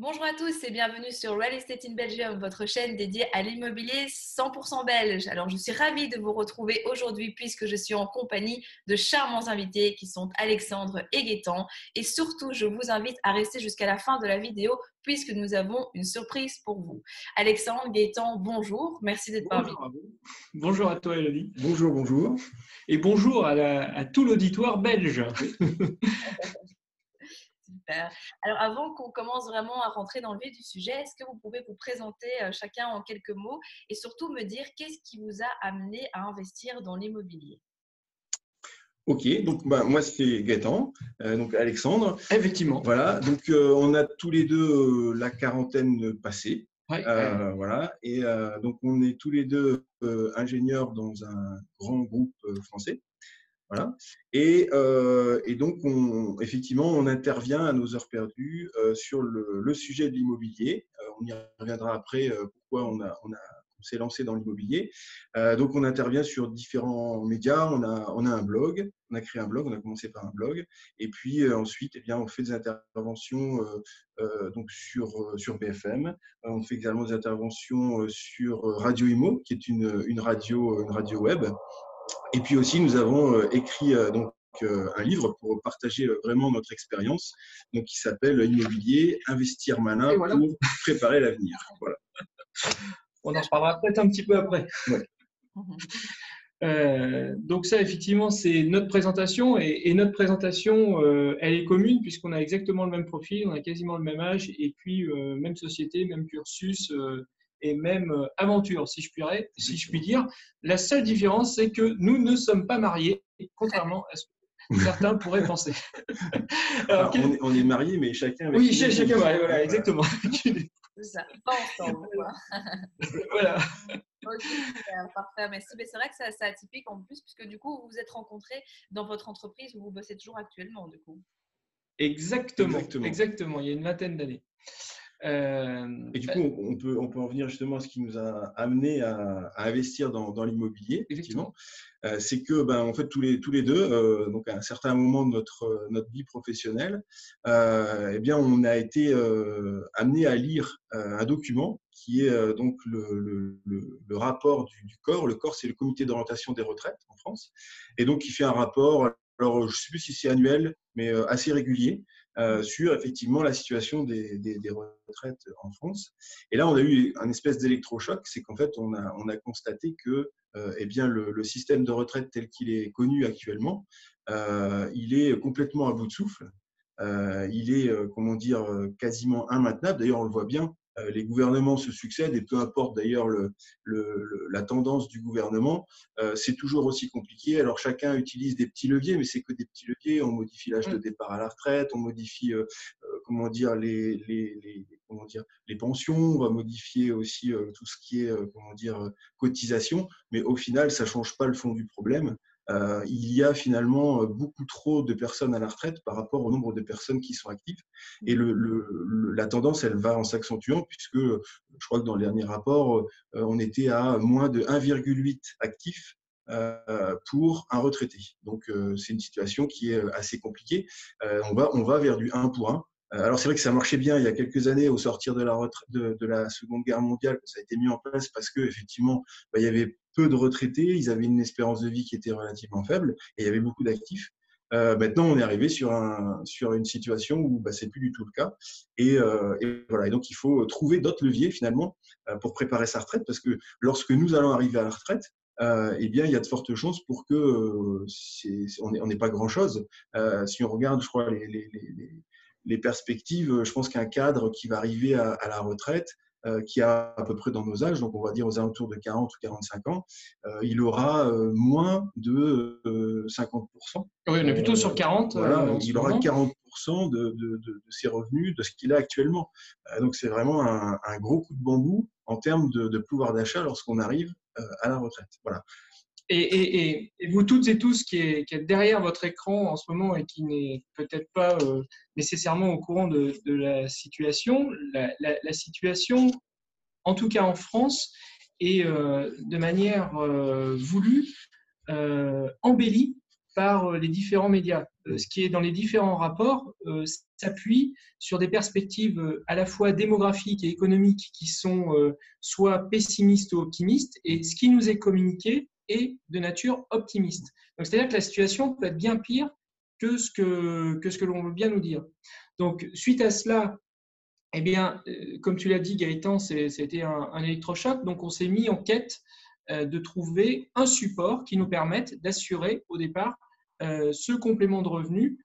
Bonjour à tous et bienvenue sur Real Estate in Belgium, votre chaîne dédiée à l'immobilier 100% belge. Alors, je suis ravie de vous retrouver aujourd'hui puisque je suis en compagnie de charmants invités qui sont Alexandre et Gaëtan. Et surtout, je vous invite à rester jusqu'à la fin de la vidéo puisque nous avons une surprise pour vous. Alexandre, Gaëtan, bonjour. Merci d'être parmi nous. Bonjour à toi, Elodie. Bonjour, bonjour. Et bonjour à, à tout l'auditoire belge. Alors, avant qu'on commence vraiment à rentrer dans le vif du sujet, est-ce que vous pouvez vous présenter euh, chacun en quelques mots et surtout me dire qu'est-ce qui vous a amené à investir dans l'immobilier? Ok, donc bah, moi c'est Gaëtan, euh, donc Alexandre. Effectivement. Voilà, donc euh, on a tous les deux la quarantaine passée. Voilà, et donc on est tous les deux ingénieurs dans un grand groupe français. Voilà. Et, euh, et, donc, on, effectivement, on intervient à nos heures perdues euh, sur le, le, sujet de l'immobilier. Euh, on y reviendra après euh, pourquoi on, a, on, a, on s'est lancé dans l'immobilier. Euh, donc, on intervient sur différents médias. On a, on a un blog. On a créé un blog. On a commencé par un blog. Et puis ensuite, eh bien, on fait des interventions donc sur, sur BFM. on fait également des interventions sur Radio Imo, qui est une, une radio, une radio web. Et puis aussi, nous avons euh, écrit euh, donc euh, un livre pour partager vraiment notre expérience, donc qui s'appelle Immobilier, investir malin pour préparer l'avenir. Voilà. On en reparlera peut-être un petit peu après. donc ça, effectivement, c'est notre présentation et, notre présentation, elle est commune puisqu'on a exactement le même profil, on a quasiment le même âge et puis même société, même cursus, et même euh, aventure, si je, puis, si je puis dire. La seule différence, c'est que nous ne sommes pas mariés, contrairement à ce que certains pourraient penser. Alors, on, est, mariés, mais chacun avec Oui, chacun, voilà, exactement. C'est ça, pas ensemble. voilà. Ok, parfait, merci. Mais c'est vrai que c'est atypique en plus, puisque du coup, vous vous êtes rencontrés dans votre entreprise où vous bossez toujours actuellement, du coup. Exactement, exactement. exactement. Il y a une vingtaine d'années. Euh, et du coup, on peut, on peut en venir justement à ce qui nous a amené à, investir dans, dans l'immobilier, effectivement. Euh, c'est que, ben, en fait, tous les, tous les deux, euh, donc à un certain moment de notre, notre vie professionnelle, eh bien, on a été amené à lire un document qui est donc le, le, le, rapport du, du, corps. Le corps, c'est le comité d'orientation des retraites en France. Et donc, il fait un rapport, alors je ne sais plus si c'est annuel, mais assez régulier, euh, sur effectivement la situation des, des, des, retraites en France. Et là, on a eu un espèce d'électrochoc, c'est qu'en fait, on a, on a constaté que euh, eh bien, le, le, système de retraite tel qu'il est connu actuellement, euh, il est complètement à bout de souffle. Euh, il est, euh, comment dire, quasiment immaintenable. D'ailleurs, on le voit bien les gouvernements se succèdent et peu importe d'ailleurs le, le, la tendance du gouvernement, euh, c'est toujours aussi compliqué. Alors chacun utilise des petits leviers, mais c'est que des petits leviers. On modifie l'âge de mm. départ à la retraite, on modifie euh, comment dire les, les, les, comment dire les pensions, on va modifier aussi tout ce qui est comment dire cotisation, mais au final ça change pas le fond du problème. Euh, il y a finalement beaucoup trop de personnes à la retraite par rapport au nombre de personnes qui sont actives. Et le, le, la tendance, elle va en s'accentuant puisque je crois que dans le dernier rapport, euh, on était à moins de 1,8 actifs euh, pour un retraité. Donc c'est une situation qui est assez compliquée. on va on va vers du 1 pour 1. Alors c'est vrai que ça marchait bien il y a quelques années au sortir de la, de, de la Seconde Guerre mondiale, ça a été mis en place parce que effectivement bah, il y avait peu de retraités, ils avaient une espérance de vie qui était relativement faible et il y avait beaucoup d'actifs. Euh, maintenant, on est arrivé sur, un, sur une situation où bah, c'est plus du tout le cas. Et, euh, voilà. Donc, il faut trouver d'autres leviers finalement euh, pour préparer sa retraite, parce que lorsque nous allons arriver à la retraite, eh bien, il y a de fortes chances pour que euh, on pas grand chose. Euh, si on regarde, je crois, les, perspectives, je pense qu'un cadre qui va arriver à, la retraite, qui a à peu près dans nos âges, donc on va dire aux alentours de 40 ou 45 ans, euh, il aura euh, moins de 50%. Oui, on est plutôt sur 40. Voilà, il aura 40% de, de, de, de, ses revenus de ce qu'il a actuellement. donc c'est vraiment un, un, gros coup de bambou en termes de, pouvoir d'achat lorsqu'on arrive à la retraite. Voilà. Et, vous toutes et tous qui êtes, derrière votre écran en ce moment et qui n'est peut-être pas euh, nécessairement au courant de, la situation, la, situation, en tout cas en France, est euh, de manière euh, voulue embellie par les différents médias. ce qui est dans les différents rapports s'appuie sur des perspectives à la fois démographiques et économiques qui sont soit pessimistes ou optimistes, et ce qui nous est communiqué est de nature optimiste. c'est-à-dire que la situation peut être bien pire que ce que, l'on veut bien nous dire. Donc, suite à cela, eh bien, euh, comme tu l'as dit, Gaëtan, c'était un, un électrochoc. Donc, on s'est mis en quête euh, de trouver un support qui nous permette d'assurer au départ euh, ce complément de revenus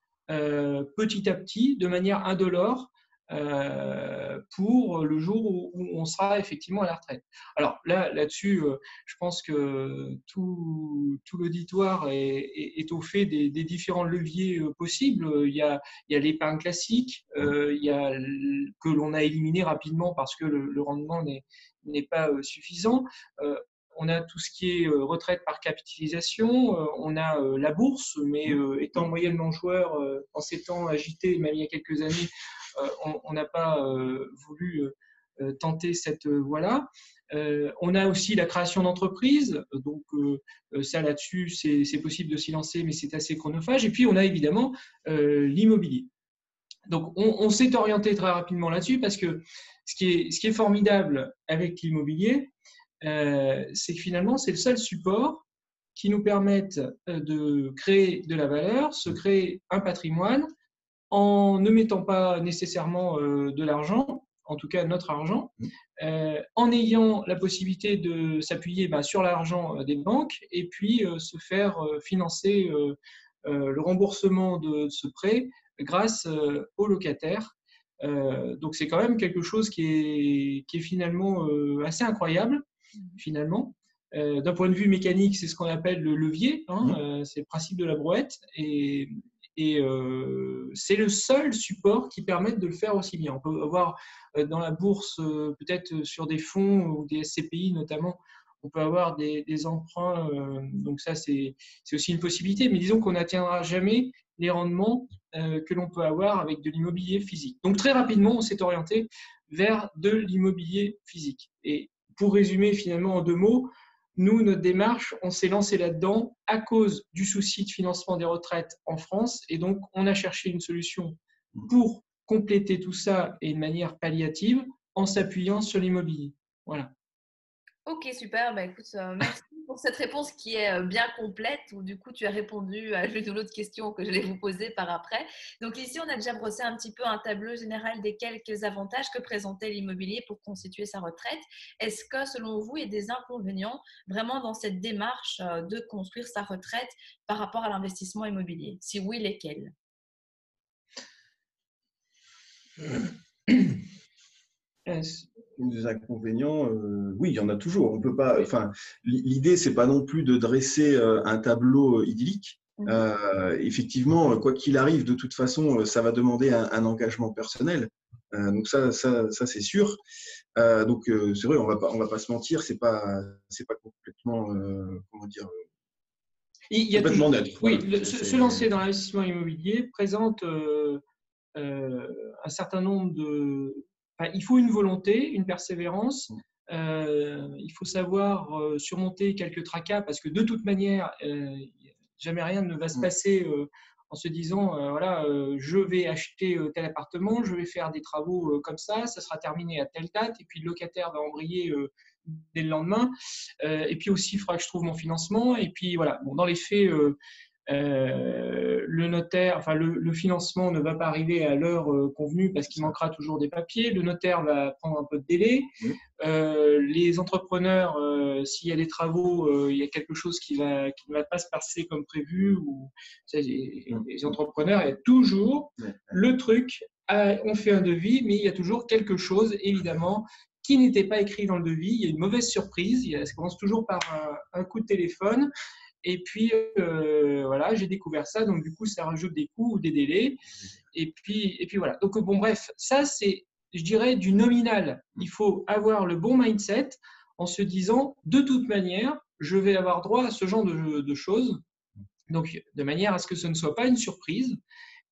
petit à petit, de manière indolore, euh, pour le jour où, on sera effectivement à la retraite. Alors là, là-dessus, euh, je pense que tout, l'auditoire est, au fait des, différents leviers euh, possibles. Il y a, l'épargne classique, il y a que l'on a éliminé rapidement parce que le, rendement n'est pas suffisant on a tout ce qui est retraite par capitalisation, on a la bourse, mais étant moyennement joueur en ces temps agités, même il y a quelques années, on n'a pas euh, voulu euh, tenter cette voie-là. on a aussi la création d'entreprises, donc ça là-dessus, c'est possible de s'y lancer, mais c'est assez chronophage. Et puis on a évidemment l'immobilier. Donc on, s'est orienté très rapidement là-dessus parce que ce qui est, ce qui est formidable avec l'immobilier, c'est que finalement c'est le seul support qui nous permette de créer de la valeur, se créer un patrimoine en ne mettant pas nécessairement euh, de l'argent, en tout cas notre argent, mmh. euh, en ayant la possibilité de s'appuyer bah, sur l'argent euh, des banques et puis se faire financer le remboursement de ce prêt grâce aux locataires. donc c'est quand même quelque chose qui est, qui est finalement assez incroyable, mmh. finalement. D'un point de vue mécanique, c'est ce qu'on appelle le levier, hein, mmh. c'est le principe de la brouette. Et, et euh, c'est le seul support qui permette de le faire aussi bien. On peut avoir euh, dans la bourse, euh, peut-être sur des fonds ou des SCPI notamment, on peut avoir des, emprunts. donc ça, c'est aussi une possibilité. Mais disons qu'on n'atteindra jamais les rendements que l'on peut avoir avec de l'immobilier physique. Donc très rapidement, on s'est orienté vers de l'immobilier physique. Et pour résumer finalement en deux mots, nous, notre démarche, on s'est lancé là-dedans à cause du souci de financement des retraites en France. Et donc, on a cherché une solution pour compléter tout ça et de manière palliative en s'appuyant sur l'immobilier. Voilà. Ok, super. Bah, écoute, euh, merci cette réponse qui est euh, bien complète, où du coup tu as répondu à l'une ou l'autre question que je vais vous poser par après. Donc ici, on a déjà brossé un petit peu un tableau général des quelques avantages que présentait l'immobilier pour constituer sa retraite. Est-ce que selon vous, il y a des inconvénients vraiment dans cette démarche euh, de construire sa retraite par rapport à l'investissement immobilier? Si oui, lesquels? des inconvénients, euh, oui, il y en a toujours. On peut pas. Enfin, l'idée c'est pas non plus de dresser euh, un tableau euh, idyllique. Mmh. effectivement, quoi qu'il arrive, de toute façon, ça va demander un, engagement personnel. donc ça, ça, ça c'est sûr. donc c'est vrai, on va pas, on va pas se mentir, c'est pas, c'est pas complètement, comment dire. Il y a complètement net. Oui, se, lancer dans l'investissement immobilier présente un certain nombre de il faut une volonté, une persévérance. Euh, il faut savoir euh, surmonter quelques tracas parce que de toute manière, euh, jamais rien ne va se mm. passer en se disant voilà, je vais acheter tel appartement, je vais faire des travaux comme ça, ça sera terminé à telle date, et puis le locataire va embrayer dès le lendemain. et puis aussi, il faudra que je trouve mon financement. Et puis voilà, bon, dans les faits, euh, le notaire, enfin le, financement ne va pas arriver à l'heure euh, convenue parce qu'il manquera toujours des papiers. Le notaire va prendre un peu de délai. Euh, les entrepreneurs, s'il y a des travaux, il y a quelque chose qui, va, qui ne va pas se passer comme prévu. Ou, les, entrepreneurs, il y a toujours le truc. on fait un devis, mais il y a toujours quelque chose, évidemment, qui n'était pas écrit dans le devis. Il y a une mauvaise surprise. Ça commence toujours par un coup de téléphone. Et puis, euh, voilà, j'ai découvert ça. Donc, du coup, ça rajoute des coûts ou des délais. Et puis, et puis voilà. Donc, bon, bref, ça, c'est, je dirais, du nominal. Il faut avoir le bon mindset en se disant, de toute manière, je vais avoir droit à ce genre de, de choses. Donc, de manière à ce que ce ne soit pas une surprise.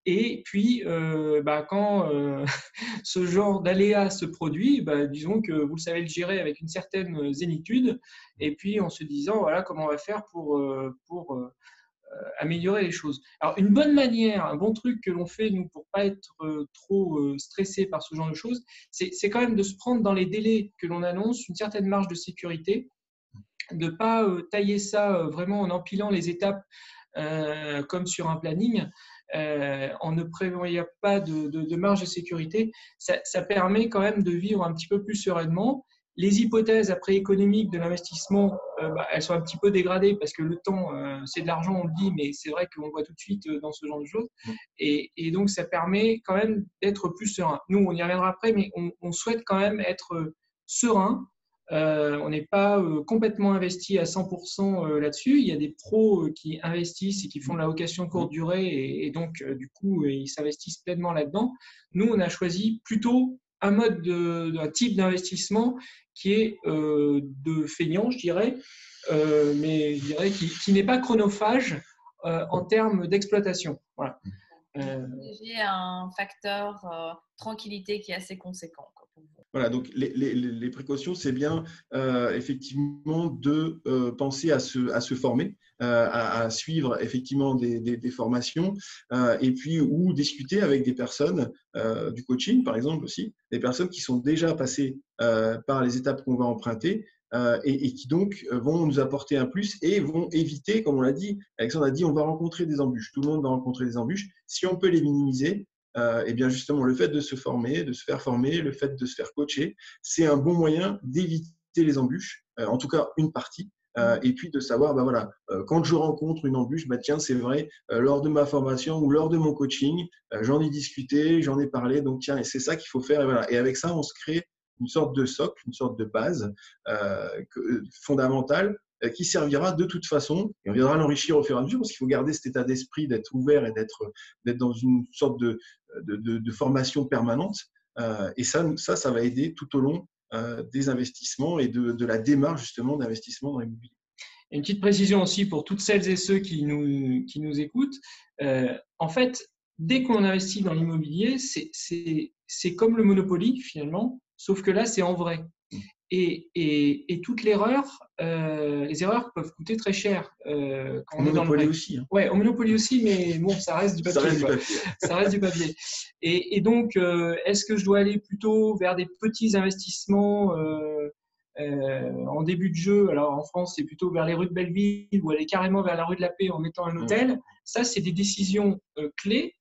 Et puis, euh, bah, quand euh, ce genre d'aléa se produit, bah, disons que vous le savez le gérer avec une certaine zénitude, et puis en se disant, voilà, comment on va faire pour, euh, pour améliorer les choses. Alors, une bonne manière, un bon truc que l'on fait, nous, pour pas être trop stressé par ce genre de choses, c'est quand même de se prendre dans les délais que l'on annonce une certaine marge de sécurité, de ne pas tailler ça vraiment en empilant les étapes comme sur un planning, euh, en ne prévoyant pas de, marge de sécurité, ça, permet quand même de vivre un petit peu plus sereinement. Les hypothèses après économiques de l'investissement, euh, bah, elles sont un petit peu dégradées parce que le temps, euh, c'est de l'argent, on le dit, mais c'est vrai qu'on voit tout de suite dans ce genre de choses. Mm. Et, donc, ça permet quand même d'être plus serein. Nous, on y reviendra après, mais on souhaite quand même être serein euh, on n'est pas euh, complètement investi à 100% euh, là-dessus. Il y a des pros qui investissent et qui font de la location courte durée et, donc, du coup, ils s'investissent pleinement là-dedans. Nous, on a choisi plutôt un mode, de, un type d'investissement qui est de feignant, je dirais, mais je dirais qui, n'est pas chronophage en termes d'exploitation. Voilà. J'ai un facteur tranquillité qui est assez conséquent. Voilà, donc les, précautions, c'est bien euh, effectivement de euh, penser à se, à se former, euh, à, suivre effectivement des, formations, et puis ou discuter avec des personnes du coaching, par exemple aussi, des personnes qui sont déjà passées par les étapes qu'on va emprunter. Et, et, qui donc vont nous apporter un plus et vont éviter, comme on l'a dit, Alexandre a dit, on va rencontrer des embûches. Tout le monde va rencontrer des embûches. Si on peut les minimiser, euh, eh bien justement, le fait de se former, de se faire former, le fait de se faire coacher, c'est un bon moyen d'éviter les embûches, euh, en tout cas une partie. Euh, et puis de savoir, bah voilà, quand je rencontre une embûche, bah tiens, c'est vrai, lors de ma formation ou lors de mon coaching, j'en ai discuté, j'en ai parlé, donc tiens, et c'est ça qu'il faut faire. Et, voilà. et avec ça, on se crée une sorte de socle, une sorte de base fondamentale euh, qui servira de toute façon, et on viendra l'enrichir au fur et à mesure, parce qu'il faut garder cet état d'esprit d'être ouvert et d'être dans une sorte de, de, formation permanente. Euh, et ça, ça, ça va aider tout au long euh, des investissements et de, la démarche justement d'investissement dans l'immobilier. Une petite précision aussi pour toutes celles et ceux qui nous, qui nous écoutent. en fait, dès qu'on investit dans l'immobilier, c'est comme le Monopoly finalement, sauf que là, c'est en vrai. Et, et, et toute l'erreur, euh, les erreurs peuvent coûter très cher. Euh, quand on Monopoly aussi. Hein. Ouais, au Monopoly aussi, mais bon, ça reste du papier. Ça reste du papier. ça reste du papier. Et, et donc, euh, est-ce que je dois aller plutôt vers des petits investissements euh, euh, en début de jeu? Alors, en France, c'est plutôt vers les rues de Belleville ou aller carrément vers la rue de la Paix en mettant un hôtel. Ça, c'est des décisions clés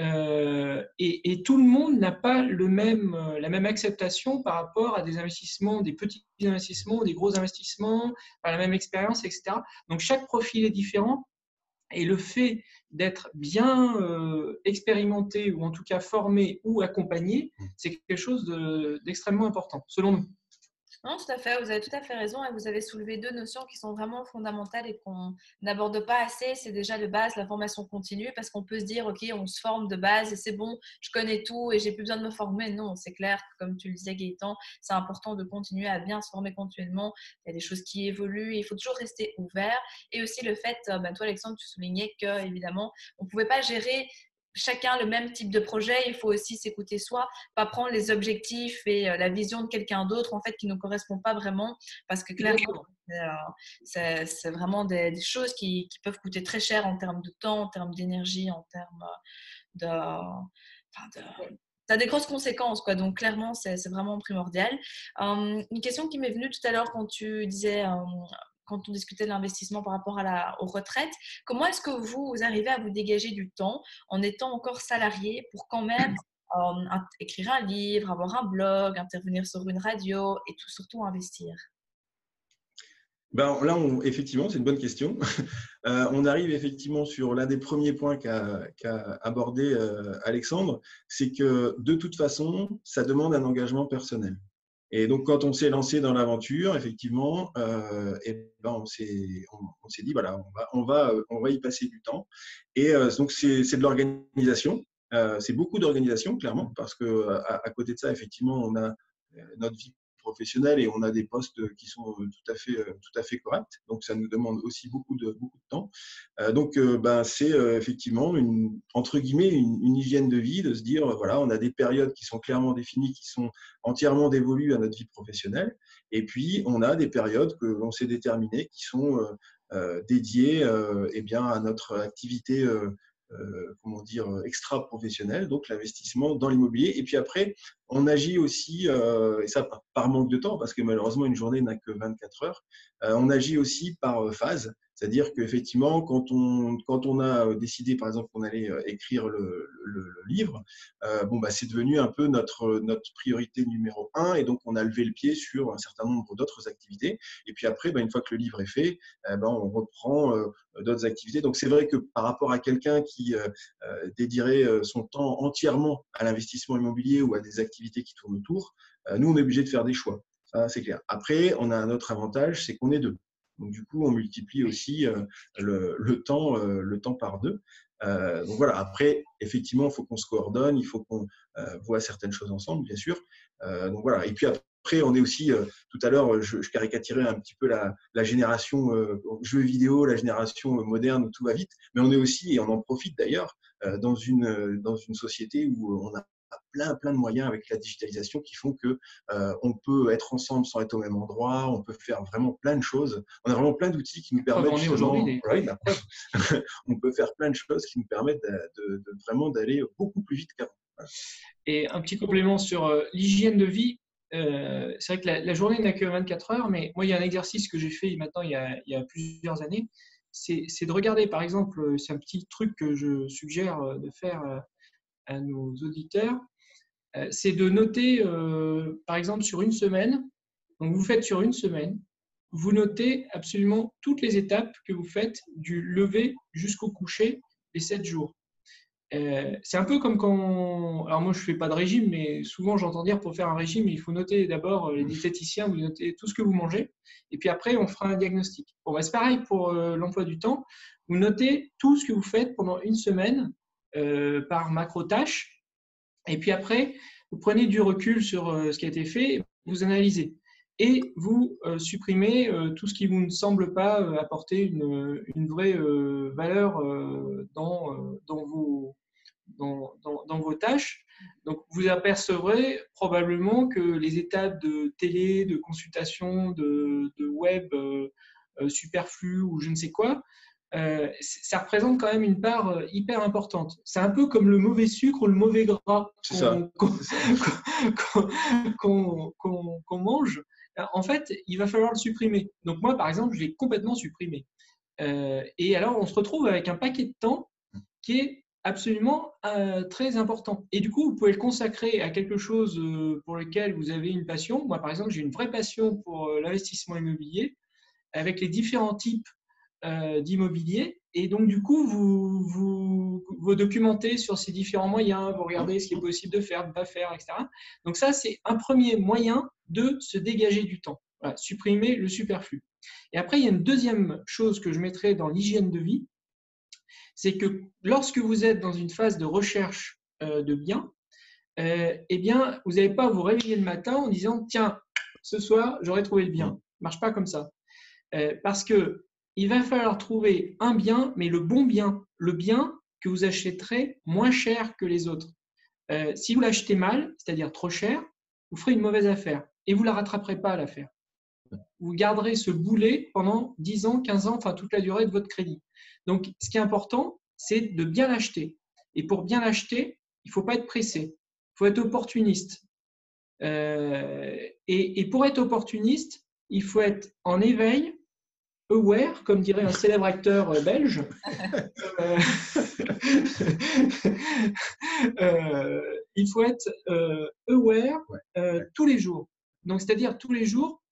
euh, et, tout le monde n'a pas le même, euh, la même acceptation par rapport à des investissements, des petits investissements, des gros investissements, pas la même expérience, etc. Donc chaque profil est différent. Et le fait d'être bien euh, expérimenté ou en tout cas formé ou accompagné, mmh. c'est quelque chose d'extrêmement important, selon nous. Non, tout à fait, vous avez tout à fait raison et vous avez soulevé deux notions qui sont vraiment fondamentales et qu'on n'aborde pas assez. C'est déjà de base la formation continue parce qu'on peut se dire, OK, on se forme de base et c'est bon, je connais tout et j'ai plus besoin de me former. Non, c'est clair, comme tu le disais Gaëtan, c'est important de continuer à bien se former continuellement. Il y a des choses qui évoluent, il faut toujours rester ouvert. Et aussi le fait, ben toi Alexandre, tu soulignais que évidemment, on ne pouvait pas gérer chacun le même type de projet, il faut aussi s'écouter soi, pas prendre les objectifs et euh, la vision de quelqu'un d'autre en fait qui ne correspond pas vraiment parce que clairement euh, c'est vraiment des, choses qui, peuvent coûter très cher en termes de temps, en termes d'énergie, en termes de, ça a des grosses conséquences, quoi. Donc, clairement, c'est vraiment primordial. Hum, une question qui m'est venue tout à l'heure quand tu disais hum, quand on discutait de l'investissement par rapport à la, aux retraites. Comment est-ce que vous, arrivez à vous dégager du temps en étant encore salarié pour quand même euh, écrire un livre, avoir un blog, intervenir sur une radio et tout, surtout investir? Ben, là, effectivement, c'est une bonne question. Euh, on arrive effectivement sur l'un des premiers points qu'a abordé euh, Alexandre, c'est que de toute façon, ça demande un engagement personnel. Et donc, quand on s'est lancé dans l'aventure, effectivement, euh, et ben on s'est dit, voilà, on va, on, va, on va y passer du temps. Et euh, donc, c'est de l'organisation. Euh, c'est beaucoup d'organisation, clairement, parce que à, à, côté de ça, effectivement, on a euh, notre vie et on a des postes qui sont euh, tout à fait, euh, tout à fait corrects. Donc, ça nous demande aussi beaucoup de, beaucoup de temps. Euh, donc, ben, c'est effectivement une, entre guillemets, une, hygiène de vie de se dire, voilà, on a des périodes qui sont clairement définies, qui sont entièrement dévolues à notre vie professionnelle. Et puis, on a des périodes que l'on s'est déterminées qui sont dédiés eh bien, à notre activité comment dire, extra professionnelle, donc l'investissement dans l'immobilier. Et puis après, on agit aussi, et ça par manque de temps, parce que malheureusement une journée n'a que 24 heures, on agit aussi par phase. C'est-à-dire qu'effectivement, quand on, quand on a euh, décidé, par exemple, qu'on allait euh, écrire le, livre, euh, bon, bah, c'est devenu un peu notre, priorité numéro un. Et donc, on a levé le pied sur un certain nombre d'autres activités. Et puis après, bah, une fois que le livre est fait, ben, on reprend d'autres activités. Donc, c'est vrai que par rapport à quelqu'un qui dédierait son temps entièrement à l'investissement immobilier ou à des activités qui tournent autour, nous, on est obligé de faire des choix. Ça, c'est clair. Après, on a un autre avantage, c'est qu'on est deux. Donc, du coup, on multiplie aussi euh, le, temps, euh, le temps par deux. Euh, donc voilà, après, effectivement, il faut qu'on se coordonne, il faut qu'on voit certaines choses ensemble, bien sûr. donc voilà, et puis après, on est aussi, tout à l'heure, je, caricaturais un petit peu la, la génération jeux vidéo, la génération moderne où tout va vite, mais on est aussi, et on en profite d'ailleurs, dans, une, dans une société où on a plein, plein de moyens avec la digitalisation qui font que euh, on peut être ensemble sans être au même endroit, on peut faire vraiment plein de choses. On a vraiment plein d'outils qui nous permettent aujourd'hui. on peut faire plein de choses qui nous permettent de, vraiment d'aller beaucoup plus vite qu'avant. Et un petit complément sur euh, l'hygiène de vie. Euh, c'est vrai que la, journée n'a que 24 heures, mais moi, il y a un exercice que j'ai fait maintenant il y a, il y a plusieurs années. C'est de regarder, par exemple, c'est un petit truc que je suggère de faire à nos auditeurs, euh, c'est de noter, euh, par exemple, sur une semaine, donc vous faites sur une semaine, vous notez absolument toutes les étapes que vous faites du lever jusqu'au coucher les 7 jours. Euh, c'est un peu comme quand. Alors, moi, je ne fais pas de régime, mais souvent, j'entends dire pour faire un régime, il faut noter d'abord les diététiciens, vous notez tout ce que vous mangez, et puis après, on fera un diagnostic. Bah, c'est pareil pour l'emploi du temps. Vous notez tout ce que vous faites pendant une semaine par macro-tâche, et puis après, vous prenez du recul sur euh, ce qui a été fait, vous analysez et vous euh, supprimez euh, tout ce qui vous ne semble pas apporter une, vraie valeur dans, vos, tâches. Donc, vous apercevrez probablement que les étapes de télé, de consultation, de, web superflu ou je ne sais quoi, euh, ça représente quand même une part euh, hyper importante. C'est un peu comme le mauvais sucre ou le mauvais gras qu'on mange. En fait, il va falloir le supprimer. Donc moi, par exemple, je l'ai complètement supprimé. Euh, et alors, on se retrouve avec un paquet de temps qui est absolument très important. Et du coup, vous pouvez le consacrer à quelque chose pour lequel vous avez une passion. Moi, par exemple, j'ai une vraie passion pour l'investissement immobilier avec les différents types euh, d'immobilier. Et donc, du coup, vous, vous, documentez sur ces différents moyens, vous regardez ce qui est possible de faire, de ne pas faire, etc. Donc, ça, c'est un premier moyen de se dégager du temps, supprimer le superflu. Et après, il y a une deuxième chose que je mettrai dans l'hygiène de vie, c'est que lorsque vous êtes dans une phase de recherche euh, de biens, euh, eh bien, vous n'allez pas vous réveiller le matin en disant tiens, ce soir, j'aurais trouvé le bien. Ça marche pas comme ça. parce que il va falloir trouver un bien, mais le bon bien, le bien que vous achèterez moins cher que les autres. Euh, si vous l'achetez mal, c'est-à-dire trop cher, vous ferez une mauvaise affaire et vous ne la rattraperez pas à l'affaire. Vous garderez ce boulet pendant 10 ans, 15 ans, enfin toute la durée de votre crédit. Donc, ce qui est important, c'est de bien l'acheter. Et pour bien l'acheter, il ne faut pas être pressé. Il faut être opportuniste. Euh, et, et pour être opportuniste, il faut être en éveil aware, comme dirait un célèbre acteur euh, belge. Euh, euh, il faut être aware tous les jours. Donc, c'est-à-dire tous les jours,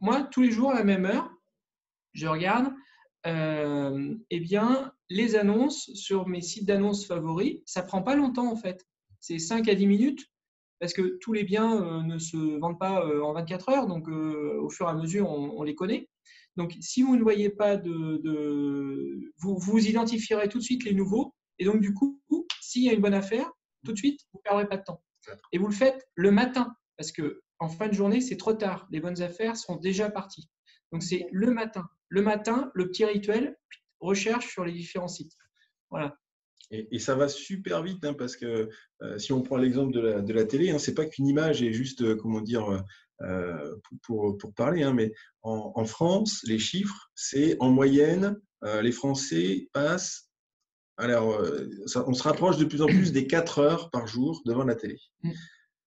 moi, tous les jours à la même heure, je regarde eh bien, les annonces sur mes sites d'annonces favoris. Ça prend pas longtemps en fait. C'est 5 à 10 minutes parce que tous les biens ne se vendent pas en 24 heures, donc au fur et à mesure, on les connaît. Donc, si vous ne voyez pas de, vous, vous identifierez tout de suite les nouveaux. Et donc, du coup, s'il y a une bonne affaire, tout de suite, vous ne perdrez pas de temps. Et vous le faites le matin, parce que en fin de journée, c'est trop tard. Les bonnes affaires sont déjà parties. Donc, c'est le matin. Le matin, le petit rituel, recherche sur les différents sites. Voilà. Et, ça va super vite hein, parce que euh, si on prend l'exemple de la, de la télé, hein, c'est pas qu'une image est juste, euh, comment dire, euh, pour, pour, parler, hein, mais en, France, les chiffres, c'est en moyenne, les Français passent, alors on se rapproche de plus en plus des 4 heures par jour devant la télé.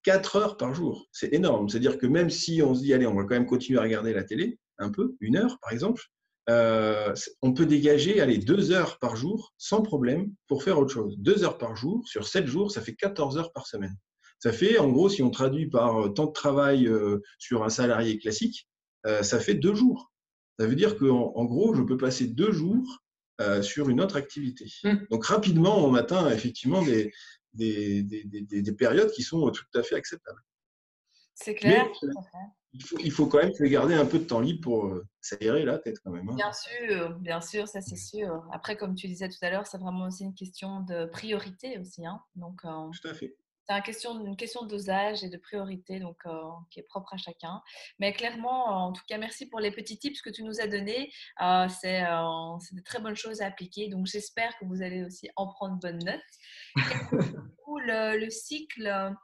4 mm. heures par jour, c'est énorme. C'est-à-dire que même si on se dit, allez, on va quand même continuer à regarder la télé, un peu, une heure par exemple, euh, on peut dégager allez, deux heures par jour sans problème pour faire autre chose. Deux heures par jour, sur sept jours, ça fait 14 heures par semaine. Ça fait, en gros, si on traduit par euh, temps de travail euh, sur un salarié classique, ça fait deux jours. Ça veut dire qu'en en gros, je peux passer deux jours sur une autre activité. Mmh. Donc rapidement, on atteint effectivement des, des, des, périodes qui sont tout à fait acceptables. C'est clair il faut, quand même se garder un peu de temps libre pour euh, s'aérer la tête quand même. Hein. Bien sûr, bien sûr, ça c'est sûr. Après, comme tu disais tout à l'heure, c'est vraiment aussi une question de priorité aussi. Hein. Donc, euh, tout à fait. C'est une question, de dosage et de priorité donc, euh, qui est propre à chacun. Mais clairement, en tout cas, merci pour les petits tips que tu nous as donnés. c'est de très bonnes choses à appliquer. Donc, j'espère que vous allez aussi en prendre bonne note. le, le cycle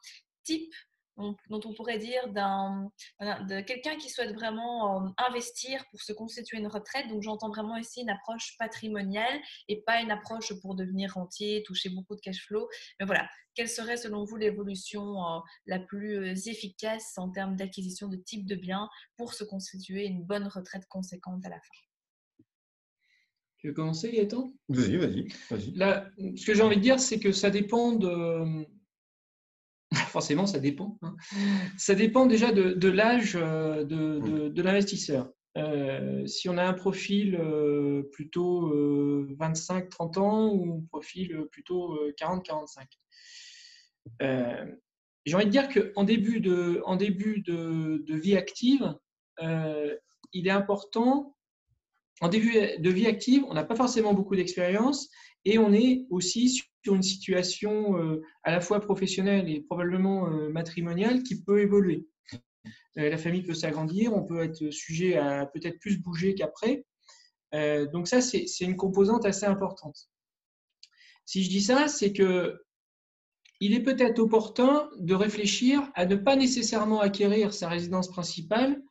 type dont on pourrait dire d'un, de quelqu'un qui souhaite vraiment euh, investir pour se constituer une retraite. Donc j'entends vraiment ici une approche patrimoniale et pas une approche pour devenir rentier, toucher beaucoup de cash flow. Mais voilà, quelle serait selon vous l'évolution euh, la plus euh, efficace en termes d'acquisition de type de bien pour se constituer une bonne retraite conséquente à la fin? Tu veux commencer, Gaëtan? Vas-y, vas-y. Vas ce que j'ai envie de dire, c'est que ça dépend de forcément, ça dépend. Hein. Ça dépend déjà de, l'âge euh, de, l'investisseur. Euh, si on a un profil euh, plutôt 25-30 ans ou un profil plutôt 40-45. J'ai envie de dire qu'en début, de, en début de, vie active, il est important, en début de vie active, on n'a pas forcément beaucoup d'expérience et on est aussi sur une situation euh, à la fois professionnelle et probablement euh, matrimoniale qui peut évoluer. Euh, la famille peut s'agrandir, on peut être sujet à peut-être plus bouger qu'après. donc ça, c'est une composante assez importante. Si je dis ça, c'est que il est peut-être opportun de réfléchir à ne pas nécessairement acquérir sa résidence principale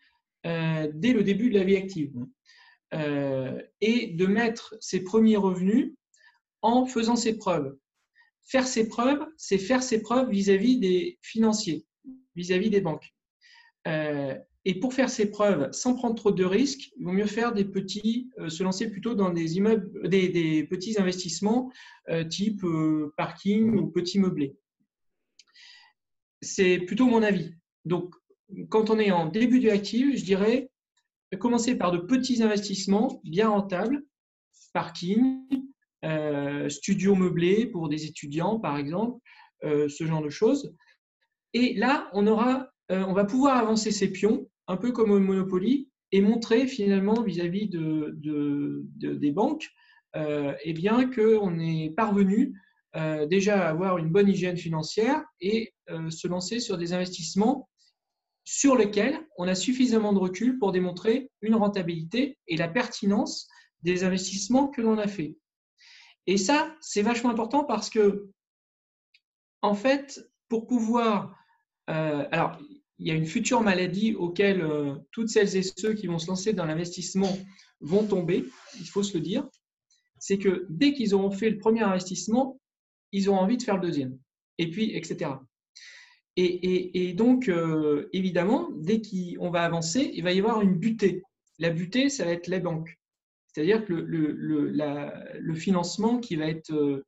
dès le début de la vie active et de mettre ses premiers revenus en faisant ses preuves. Faire ses preuves, c'est faire ses preuves vis-à-vis des financiers, vis-à-vis des banques. Euh, et pour faire ses preuves sans prendre trop de risques, il vaut mieux faire des petits, euh, se lancer plutôt dans des immeubles, des, petits investissements euh, type parking ou petit meublé. C'est plutôt mon avis. Donc, quand on est en début de active, je dirais commencer par de petits investissements bien rentables, parking, euh, studio meublé pour des étudiants, par exemple, euh, ce genre de choses. Et là, on, aura, euh, on va pouvoir avancer ses pions, un peu comme au Monopoly, et montrer finalement vis-à-vis de, des banques eh bien qu'on est parvenu déjà à avoir une bonne hygiène financière et se lancer sur des investissements sur lesquels on a suffisamment de recul pour démontrer une rentabilité et la pertinence des investissements que l'on a fait. Et ça, c'est vachement important parce que, en fait, pour pouvoir... Euh, alors, il y a une future maladie auquel euh, toutes celles et ceux qui vont se lancer dans l'investissement vont tomber, il faut se le dire, c'est que dès qu'ils auront fait le premier investissement, ils auront envie de faire le deuxième, et puis, etc. Et, donc, euh, évidemment, dès qu'on va avancer, il va y avoir une butée. La butée, ça va être les banques. C'est-à-dire que le, financement qui va être euh,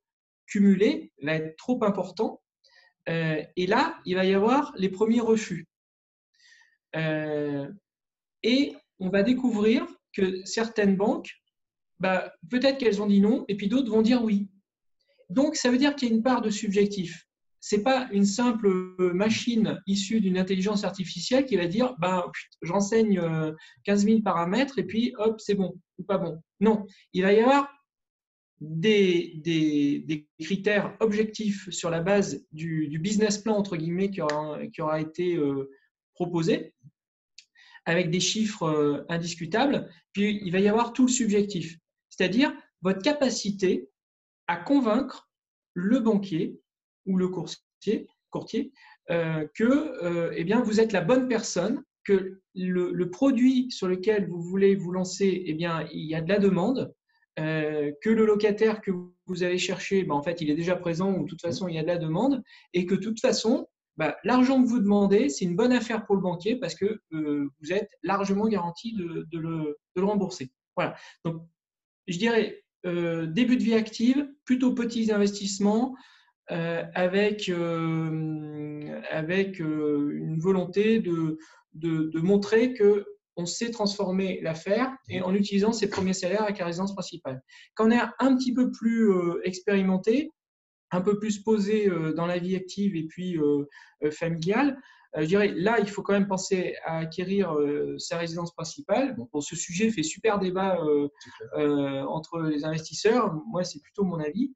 cumulé va être trop important. Euh, et là, il va y avoir les premiers refus. Euh, et on va découvrir que certaines banques, bah, peut-être qu'elles ont dit non, et puis d'autres vont dire oui. Donc, ça veut dire qu'il y a une part de subjectif c'est pas une simple machine issue d'une intelligence artificielle qui va dire ben, j'enseigne 15 000 paramètres et puis hop, c'est bon ou pas bon. Non, il va y avoir des, des, critères objectifs sur la base du, business plan entre guillemets qui aura, qui aura été euh, proposé avec des chiffres euh, indiscutables. Puis il va y avoir tout le subjectif, c'est-à-dire votre capacité à convaincre le banquier ou le courtier, courtier que eh bien, vous êtes la bonne personne, que le, produit sur lequel vous voulez vous lancer, eh bien, il y a de la demande, que le locataire que vous avez cherché, ben, en fait, il est déjà présent ou de toute façon, il y a de la demande, et que de toute façon, bah, l'argent que vous demandez, c'est une bonne affaire pour le banquier parce que euh, vous êtes largement garanti de, le, rembourser. Voilà. Donc, je dirais euh, début de vie active, plutôt petits investissements euh, avec, avec une volonté de, de, montrer que on sait transformer l'affaire et en utilisant ses premiers salaires avec la résidence principale. Quand on est un petit peu plus expérimenté, un peu plus posé euh, dans la vie active et puis euh, euh, familiale, je dirais là, il faut quand même penser à acquérir sa résidence principale. Bon, ce sujet fait super débat entre les investisseurs. Moi, c'est plutôt mon avis.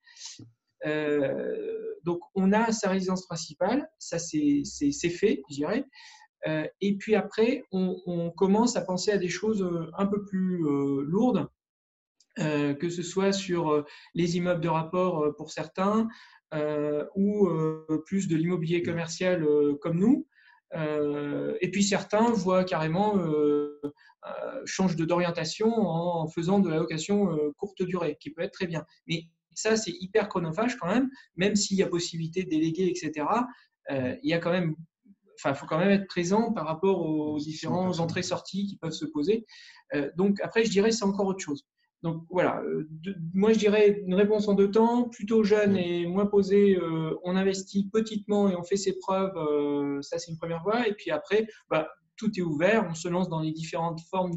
Donc, on a sa résidence principale, ça c'est fait, je dirais. et puis après, on, commence à penser à des choses un peu plus lourdes euh, que ce soit sur euh, les immeubles de rapport euh, pour certains ou plus de l'immobilier commercial comme nous. et puis certains voient carrément change d'orientation en faisant de la location courte durée, qui peut être très bien. Mais ça, c'est hyper chronophage quand même, même s'il y a possibilité de déléguer, etc. il y a quand même enfin, faut quand même être présent par rapport aux différents entrées-sorties qui peuvent se poser. donc après, je dirais c'est encore autre chose. Donc voilà, euh, moi je dirais une réponse en deux temps, plutôt jeune et moins posé, euh, on investit petitement et on fait ses preuves, euh, ça c'est une première voie. Et puis après, bah, tout est ouvert, on se lance dans les différentes formes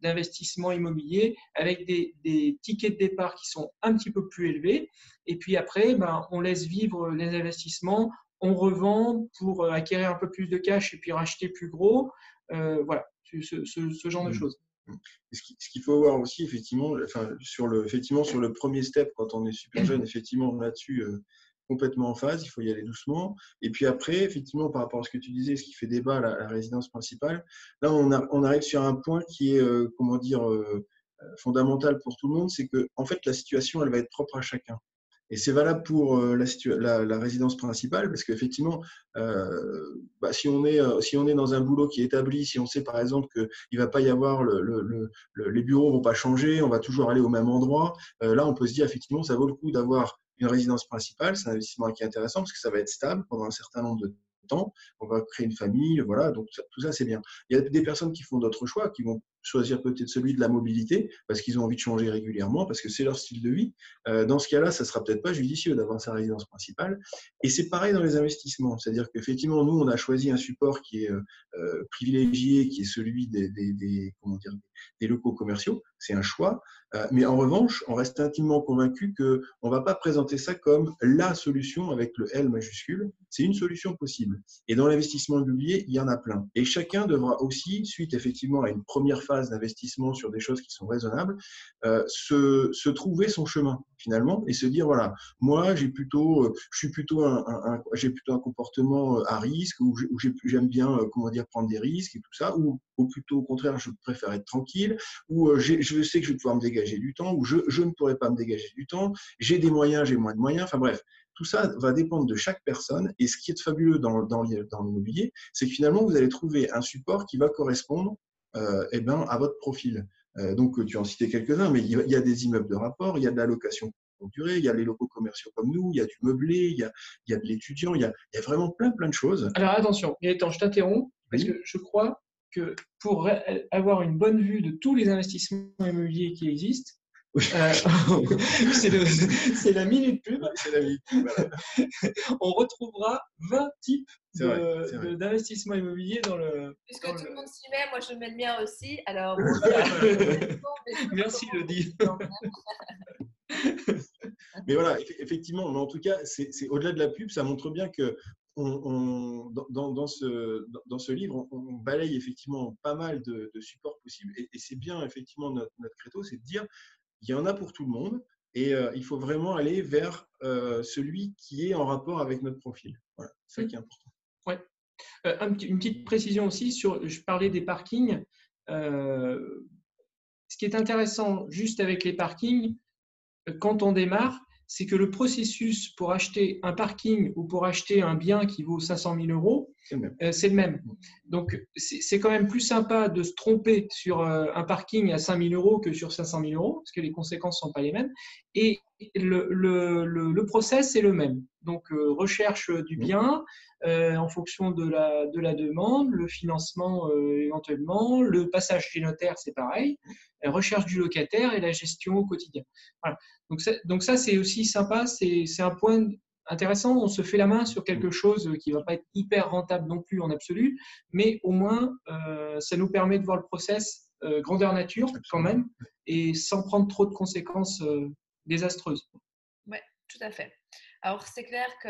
d'investissement immobilier avec des, tickets de départ qui sont un petit peu plus élevés. Et puis après, bah, on laisse vivre les investissements, on revend pour acquérir un peu plus de cash et puis racheter plus gros. voilà, ce genre de mmh. choses. Ce qu'il faut voir aussi, effectivement, enfin, sur le, effectivement, sur le premier step, quand on est super jeune, effectivement, là-dessus, euh, complètement en phase, il faut y aller doucement. Et puis après, effectivement, par rapport à ce que tu disais, ce qui fait débat, la, la résidence principale, là, on, arrive sur un point qui est, euh, comment dire, euh, fondamental pour tout le monde, c'est que, en fait, la situation, elle va être propre à chacun. Et c'est valable pour euh, la, résidence principale, parce qu'effectivement, euh, bah, si, on est, euh, si on est dans un boulot qui est établi, si on sait par exemple qu'il ne va pas y avoir, le, le, les bureaux ne vont pas changer, on va toujours aller au même endroit, là on peut se dire effectivement, ça vaut le coup d'avoir une résidence principale, c'est un investissement qui est intéressant parce que ça va être stable pendant un certain nombre de temps, on va créer une famille, voilà, donc tout ça c'est bien. Il y a des personnes qui font d'autres choix, qui vont choisir peut-être celui de la mobilité parce qu'ils ont envie de changer régulièrement, parce que c'est leur style de vie. Euh, dans ce cas-là, ça sera peut-être pas judicieux d'avoir sa résidence principale. Et c'est pareil dans les investissements, c'est-à-dire qu'effectivement, nous, on a choisi un support qui est euh, euh, privilégié, qui est celui des, des, comment dire, des locaux commerciaux. C'est un choix. mais en revanche, on reste intimement convaincu qu'on ne va pas présenter ça comme la solution avec le L majuscule. C'est une solution possible. Et dans l'investissement immobilier, il y en a plein. Et chacun devra aussi, suite effectivement à une première phase d'investissement sur des choses qui sont raisonnables, euh, se, trouver son chemin finalement et se dire voilà, moi j'ai plutôt, euh, je suis plutôt un, j'ai plutôt un comportement euh, à risque ou j'aime bien comment dire prendre des risques et tout ça, ou, plutôt au contraire je préfère être tranquille, ou je sais que je vais pouvoir me dégager du temps, ou je, ne pourrais pas me dégager du temps, j'ai des moyens, j'ai moins de moyens, enfin bref. Tout ça va dépendre de chaque personne. Et ce qui est fabuleux dans, dans, dans l'immobilier, c'est que finalement, vous allez trouver un support qui va correspondre euh, eh ben, à votre profil. Euh, donc, tu en citais quelques-uns, mais il y a des immeubles de rapport, il y a de la location courte durée, il y a les locaux commerciaux comme nous, il y a du meublé, il y a, il y a de l'étudiant, il, il, y a vraiment plein, plein de choses. Alors, attention, Gaëtan, je t'interromps, parce que je crois que pour avoir une bonne vue de tous les investissements immobiliers qui existent, c'est la minute pub. La minute pub On retrouvera 20 types d'investissements immobiliers dans le. Puisque tout le, monde s'y met, moi je mets le mien aussi. Alors. Merci, Lodi. mais voilà, effectivement, mais en tout cas, c'est au-delà de la pub, ça montre bien que on, dans, dans, ce, dans, ce, livre, on, balaye effectivement pas mal de, supports possibles. Et, c'est bien, effectivement, notre, notre credo, c'est de dire il y en a pour tout le monde et euh, il faut vraiment aller vers euh, celui qui est en rapport avec notre profil. Voilà, c'est ça qui est important. Ouais. Euh, une petite précision aussi sur, je parlais des parkings. ce qui est intéressant juste avec les parkings, quand on démarre, c'est que le processus pour acheter un parking ou pour acheter un bien qui vaut 500 000 euros, c'est le même. Euh, Donc, c'est quand même plus sympa de se tromper sur euh, un parking à 5 000 euros que sur 500 000 euros, parce que les conséquences ne sont pas les mêmes. Et le, le, le, process, c'est le même. Donc, euh, recherche du bien en fonction de la, de la demande, le financement éventuellement, le passage chez notaire, c'est pareil, la recherche du locataire et la gestion au quotidien. Voilà. Donc, donc ça, c'est aussi sympa, c'est un point intéressant. On se fait la main sur quelque chose qui ne va pas être hyper rentable non plus en absolu, mais au moins, euh, ça nous permet de voir le process euh, grandeur nature quand même et sans prendre trop de conséquences euh, désastreuses. Oui, tout à fait. Alors, c'est clair que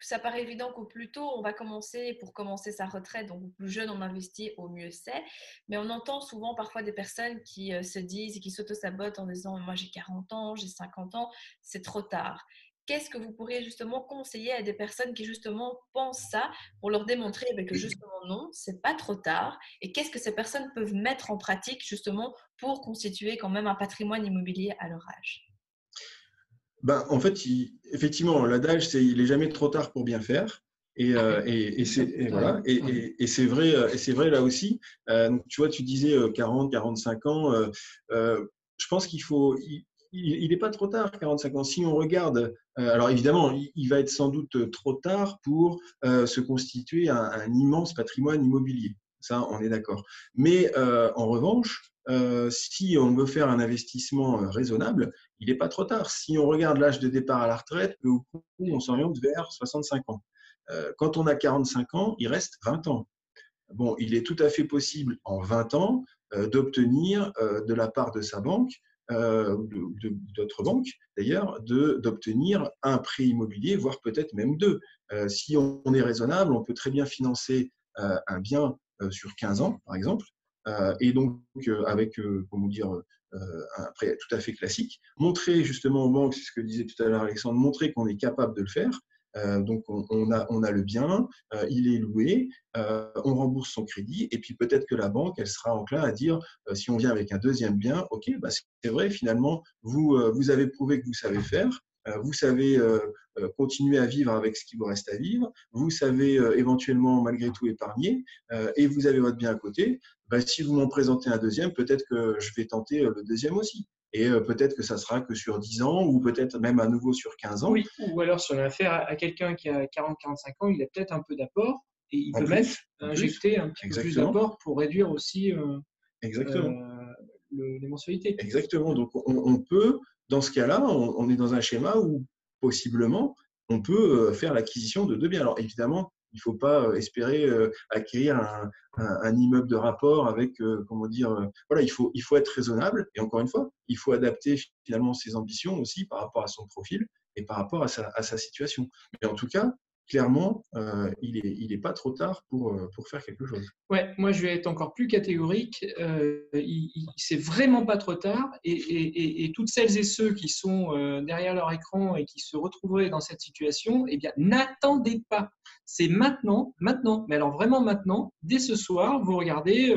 ça paraît évident qu'au plus tôt, on va commencer, pour commencer sa retraite, donc au plus jeune on investit, au mieux c'est. Mais on entend souvent parfois des personnes qui se disent et qui s'auto-sabotent en disant Moi j'ai 40 ans, j'ai 50 ans, c'est trop tard qu'est-ce que vous pourriez justement conseiller à des personnes qui justement pensent ça pour leur démontrer eh que justement non, c'est pas trop tard et qu'est-ce que ces personnes peuvent mettre en pratique justement pour constituer quand même un patrimoine immobilier à leur âge? Ben, En fait, effectivement, l'adage, c'est il n'est jamais trop tard pour bien faire. Et, euh, et, c'est voilà, et, c'est vrai, et c'est vrai là aussi. Euh, tu vois, tu disais 40, euh, 45 ans. je pense qu'il faut, il n'est pas trop tard, 45 ans. Si on regarde, euh, alors évidemment, il, va être sans doute trop tard pour euh, se constituer un, immense patrimoine immobilier. Ça, on est d'accord. Mais euh, en revanche, si on veut faire un investissement raisonnable, il n'est pas trop tard. Si on regarde l'âge de départ à la retraite, on s'oriente vers 65 ans. quand on a 45 ans, il reste 20 ans. Bon, il est tout à fait possible en 20 ans d'obtenir de la part de sa banque euh, d'autres banques d'ailleurs, d'obtenir un prêt immobilier, voire peut-être même deux. Euh, si on, est raisonnable, on peut très bien financer euh, un bien sur 15 ans, par exemple, et donc avec, comment dire, un prêt tout à fait classique. Montrer justement aux banques, c'est ce que disait tout à l'heure Alexandre, montrer qu'on est capable de le faire, donc, on, a, on, a, le bien, euh, il est loué, euh, on rembourse son crédit, et puis peut-être que la banque, elle sera enclin à dire, si on vient avec un deuxième bien, OK, bah c'est vrai, finalement, vous, vous avez prouvé que vous savez faire, vous savez continuer à vivre avec ce qui vous reste à vivre, vous savez éventuellement malgré tout épargner, et vous avez votre bien à côté. Bah, si vous m'en présentez un deuxième, peut-être que je vais tenter le deuxième aussi. Et euh, peut-être que ça sera que sur 10 ans ou peut-être même à nouveau sur 15 ans. Oui, ou alors si on a affaire à, quelqu'un qui a 40-45 ans, il a peut-être un peu d'apport et il peut même injecter un petit peu plus d'apport pour réduire aussi euh, Exactement. Euh, les mensualités. Exactement. Donc on, peut, dans ce cas-là, on, est dans un schéma où possiblement on peut faire l'acquisition de deux biens. Alors évidemment, il ne faut pas euh, espérer euh, acquérir un, immeuble de rapport avec, euh, comment dire, voilà, il faut, être raisonable. Et encore une fois, il faut adapter finalement ses ambitions aussi par rapport à son profil et par rapport à sa situation. Mais en tout cas, clairement, euh, il n'est est pas trop tard pour, euh, pour faire quelque chose. Ouais, moi je vais être encore plus catégorique. Euh, c'est vraiment pas trop tard. Et, toutes celles et ceux qui sont derrière leur écran et qui se retrouveraient dans cette situation, eh bien, n'attendez pas. C'est maintenant, maintenant. Mais alors vraiment maintenant, dès ce soir, vous regardez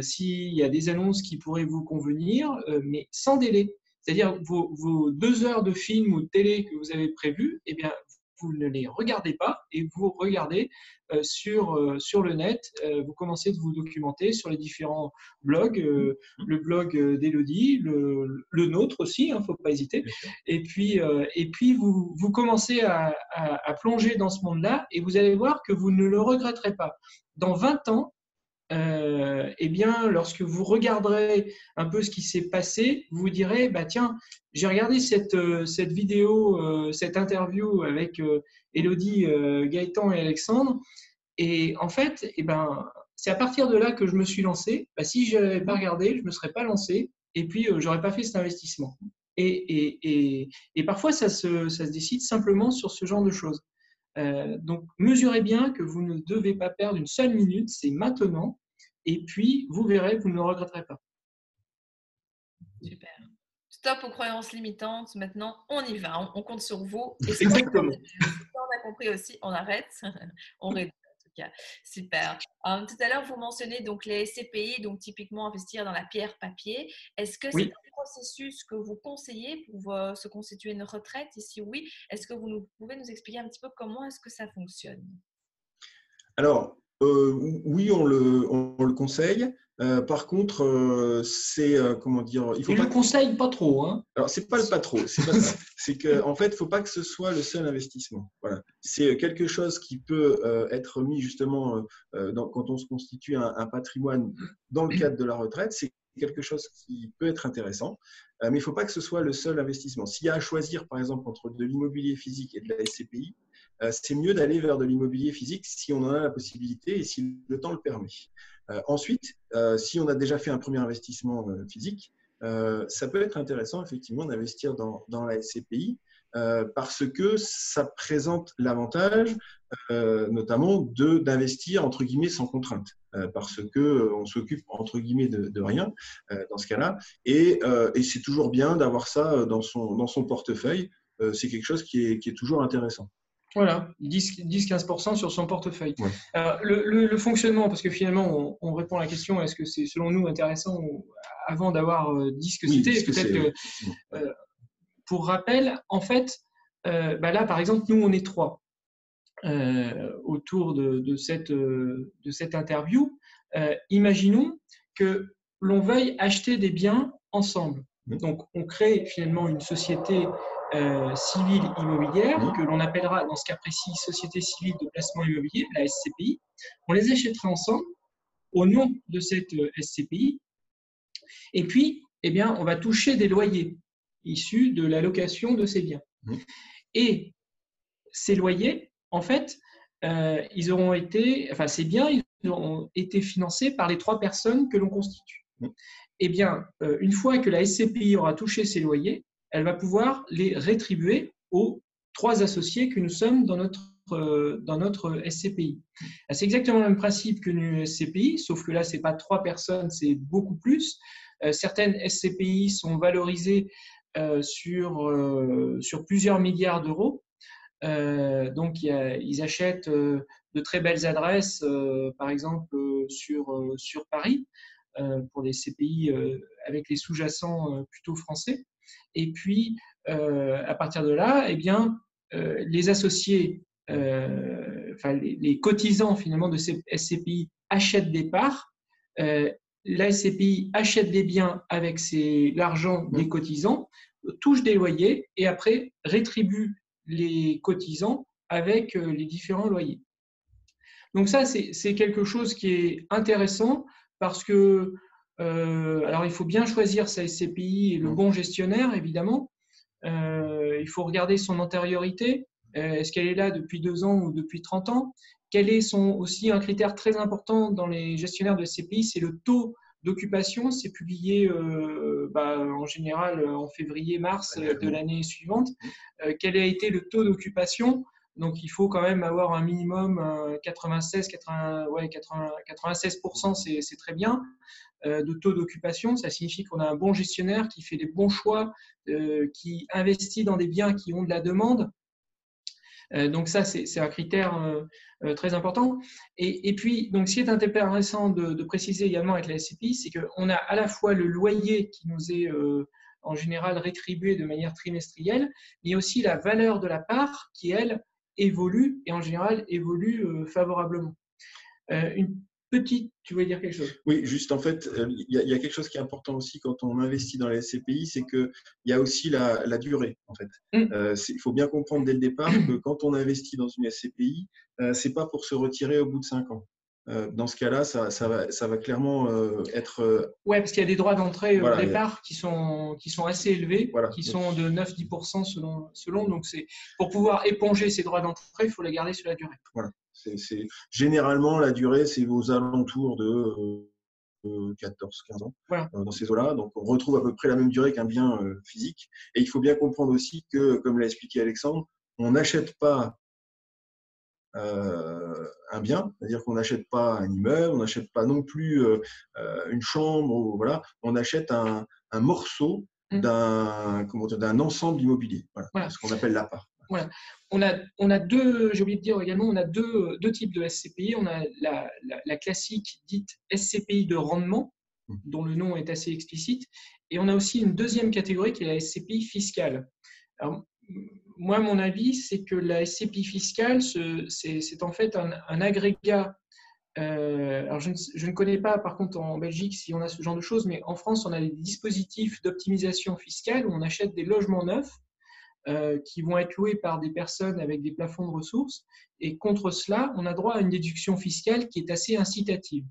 s'il y a des annonces qui pourraient vous convenir, mais sans délai. C'est-à-dire vos, vos, deux heures de film ou de télé que vous avez prévues, eh bien, vous ne les regardez pas et vous regardez euh, sur, euh, sur le net, euh, vous commencez de vous documenter sur les différents blogs, mmh. le blog d'Elodie, le, le, nôtre aussi, il hein, ne faut pas hésiter. Et puis, et puis vous, vous commencez à, à, à plonger dans ce monde-là et vous allez voir que vous ne le regretterez pas. Dans 20 ans, euh, eh bien, lorsque vous regarderez un peu ce qui s'est passé, vous direz, bah tiens, j'ai regardé cette, euh, cette vidéo, euh, cette interview avec Elodie, Gaëtan et Alexandre, et en fait, eh ben, c'est à partir de là que je me suis lancé. Bah, si je n'avais pas regardé, je ne me serais pas lancé, et puis je n'aurais pas fait cet investissement. Et, et, et, et parfois, ça se, ça se, décide simplement sur ce genre de choses. Euh, donc, mesurez bien que vous ne devez pas perdre une seule minute, c'est maintenant. Et puis, vous verrez, vous ne le regretterez pas. Super. Stop aux croyances limitantes. Maintenant, on y va. On, compte sur vous. Et Exactement. On a compris aussi, on arrête. on réduit. Super. tout à l'heure, vous mentionnez donc les SCPI, donc typiquement investir dans la pierre papier. Est-ce que c'est un processus que vous conseillez pour se constituer une retraite? Et si oui, est-ce que vous nous, pouvez nous expliquer un petit peu comment est-ce que ça fonctionne? Alors, euh, oui, on le, on le conseille. Euh, par contre, euh, c'est comment dire Il faut pas le conseille pas trop. Hein. Alors c'est pas le pas trop, c'est pas ça. c'est que en fait, faut pas que ce soit le seul investissement. Voilà, c'est quelque chose qui peut être mis justement quand on se constitue un, patrimoine dans le cadre de la retraite. C'est quelque chose qui peut être intéressant, mais il ne faut pas que ce soit le seul investissement. S'il y a à choisir, par exemple, entre de l'immobilier physique et de la SCPI, euh, c'est mieux d'aller vers de l'immobilier physique si on en a la possibilité et si le temps le permet. Euh, ensuite, euh, si on a déjà fait un premier investissement physique, ça peut être intéressant effectivement d'investir dans, la SCPI parce que ça présente l'avantage notamment d'investir entre guillemets sans contrainte parce que on s'occupe entre guillemets de, rien dans ce cas-là et, c'est toujours bien d'avoir ça dans son, dans son portefeuille c'est quelque chose qui est toujours intéressant. Voilà, 10-15% sur son portefeuille. le, fonctionnement, parce que finalement, on, répond à la question est-ce que c'est selon nous intéressant avant d'avoir euh, dit ce que c'était Peut-être que, euh, pour rappel, en fait, euh, bah là, par exemple, nous, on est trois autour de, cette, de cette interview. imaginons que l'on veuille acheter des biens ensemble. Donc, on crée finalement une société euh, civile immobilière, que l'on appellera dans ce cas précis Société civile de placement immobilier, la SCPI. On les achètera ensemble au nom de cette euh, SCPI. Et puis, eh bien, on va toucher des loyers issus de la location de ces biens. Et ces loyers, en fait, euh, ils auront été, enfin, ces biens, ils auront été financés par les trois personnes que l'on constitue. Eh bien, une fois que la SCPI aura touché ces loyers, elle va pouvoir les rétribuer aux trois associés que nous sommes dans notre, euh, dans SCPI. C'est exactement le même principe que une SCPI, sauf que là, ce n'est pas trois personnes, c'est beaucoup plus. Euh, certaines SCPI sont valorisées euh, sur, sur plusieurs milliards d'euros. donc, ils achètent de très belles adresses, par exemple sur, sur Paris, pour des CPI avec les sous-jacents plutôt français. Et puis, euh, à partir de là, eh bien, euh, les associés, euh, enfin, les, cotisants finalement de ces SCPI achètent des parts. la SCPI achète des biens avec l'argent des cotisants, touche des loyers et après rétribue les cotisants avec les différents loyers. Donc ça, c'est quelque chose qui est intéressant parce que euh, alors, il faut bien choisir sa SCPI et le mmh. bon gestionnaire, évidemment. Euh, il faut regarder son antériorité. Euh, est-ce qu'elle est là depuis deux ans ou depuis 30 ans? Quel est son, aussi un critère très important dans les gestionnaires de SCPI C'est le taux d'occupation. C'est publié bah, en général en février-mars de l'année suivante. quel a été le taux d'occupation? Donc, il faut quand même avoir un minimum 96, 80, ouais, 96%, c'est très bien. Euh, de taux d'occupation. Ça signifie qu'on a un bon gestionnaire qui fait des bons choix, euh, qui investit dans des biens qui ont de la demande. Euh, donc ça, c'est un critère très important. Et, puis, donc, ce qui est intéressant de, préciser également avec la SCPI, c'est qu'on a à la fois le loyer qui nous est en général rétribué de manière trimestrielle, mais aussi la valeur de la part qui, elle, évolue et en général évolue favorablement. une petite, tu voulais dire quelque chose? Oui, juste en fait, euh, il y, a quelque chose qui est important aussi quand on investit dans les SCPI, c'est qu'il y a aussi la, durée. En fait, mm. euh, il faut bien comprendre dès le départ que quand on investit dans une SCPI, euh, c'est pas pour se retirer au bout de cinq ans. Dans ce cas-là, ça, ça, va, ça, va, clairement être. Oui, parce qu'il y a des droits d'entrée au départ qui, sont, qui sont assez élevés, qui sont de 9-10% selon, selon. Donc, pour pouvoir éponger ces droits d'entrée, il faut les garder sur la durée. Voilà. C'est, généralement, la durée, c'est aux alentours de 14-15 ans euh, dans ces eaux-là. Donc, on retrouve à peu près la même durée qu'un bien euh, physique. Et il faut bien comprendre aussi que, comme l'a expliqué Alexandre, on n'achète pas euh, un bien, c'est-à-dire qu'on n'achète pas un immeuble, on n'achète pas non plus une chambre, voilà, on achète un, morceau mmh. d'un, d'un ensemble immobilier, voilà, ce qu'on appelle l'appart. Voilà. On a, on a deux, j'ai oublié de dire également, on a deux, deux types de SCPI. On a la, la, classique dite SCPI de rendement, mmh. dont le nom est assez explicite. Et on a aussi une deuxième catégorie qui est la SCPI fiscale. Alors, moi, mon avis, c'est que la SCPI fiscale, c'est en fait un, agrégat. Euh, alors je ne, connais pas, par contre, en Belgique, si on a ce genre de choses, mais en France, on a des dispositifs d'optimisation fiscale où on achète des logements neufs euh, qui vont être loués par des personnes avec des plafonds de ressources. Et contre cela, on a droit à une déduction fiscale qui est assez incitative.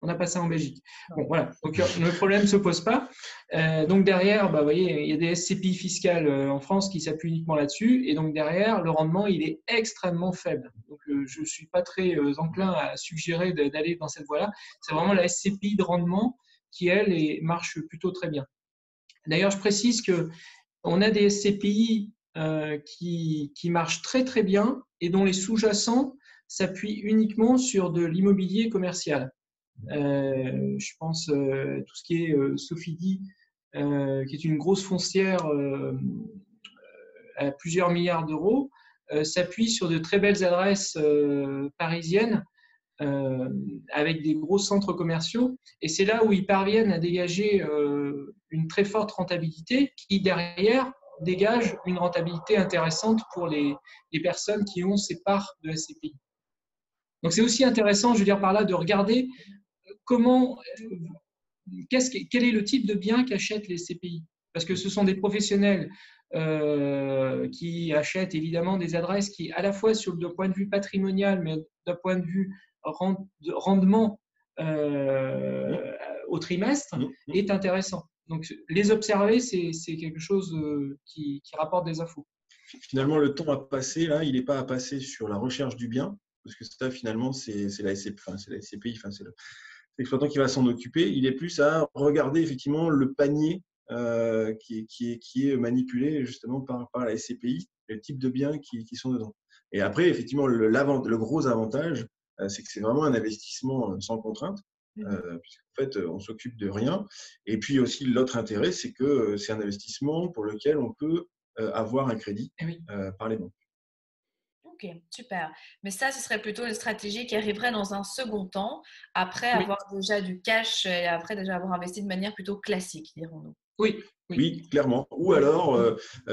On n'a pas ça en Belgique. Bon, voilà. Donc, euh, le problème ne se pose pas. Euh, donc, derrière, bah, vous voyez, il y a des SCPI fiscales en France qui s'appuient uniquement là-dessus. Et donc, derrière, le rendement, il est extrêmement faible. Donc, je ne suis pas très enclin à suggérer d'aller dans cette voie-là. C'est vraiment la SCPI de rendement qui, elle, marche plutôt très bien. D'ailleurs, je précise que on a des SCPI euh, qui, marchent très très bien et dont les sous-jacents s'appuient uniquement sur de l'immobilier commercial. Euh, je pense euh, tout ce qui est Sofidi, qui est une grosse foncière à plusieurs milliards d'euros, s'appuie sur de très belles adresses parisiennes avec des gros centres commerciaux. Et c'est là où ils parviennent à dégager une très forte rentabilité qui, derrière, dégage une rentabilité intéressante pour les, personnes qui ont ces parts de SCPI. Donc, c'est aussi intéressant, je veux dire par là, de regarder comment, quel est le type de bien qu'achètent les CPI. Parce que ce sont des professionnels euh, qui achètent évidemment des adresses qui, à la fois sur le point de vue patrimonial, mais d'un point de vue rendement euh, au trimestre, mmh. est intéressant. Donc, les observer, c'est quelque chose euh, qui, rapporte des infos. Finalement, le temps à passer, là, il n'est pas à passer sur la recherche du bien, parce que ça, finalement, c'est la, SCPI, enfin, c'est l'exploitant qui va s'en occuper. Il est plus à regarder, effectivement, le panier euh, qui, est, qui, est, manipulé, justement, par, par la SCPI, le type de biens qui, sont dedans. Et après, effectivement, le, le gros avantage, euh, c'est que c'est vraiment un investissement sans contrainte. Mmh. Euh, puisqu'en fait, euh, on s'occupe de rien. Et puis aussi, l'autre intérêt, c'est que euh, c'est un investissement pour lequel on peut avoir un crédit eh par les banques. Ok, super. Mais ça, ce serait plutôt une stratégie qui arriverait dans un second temps, après avoir déjà du cash et après déjà avoir investi de manière plutôt classique, dirons-nous. Oui, oui. clairement. Ou alors,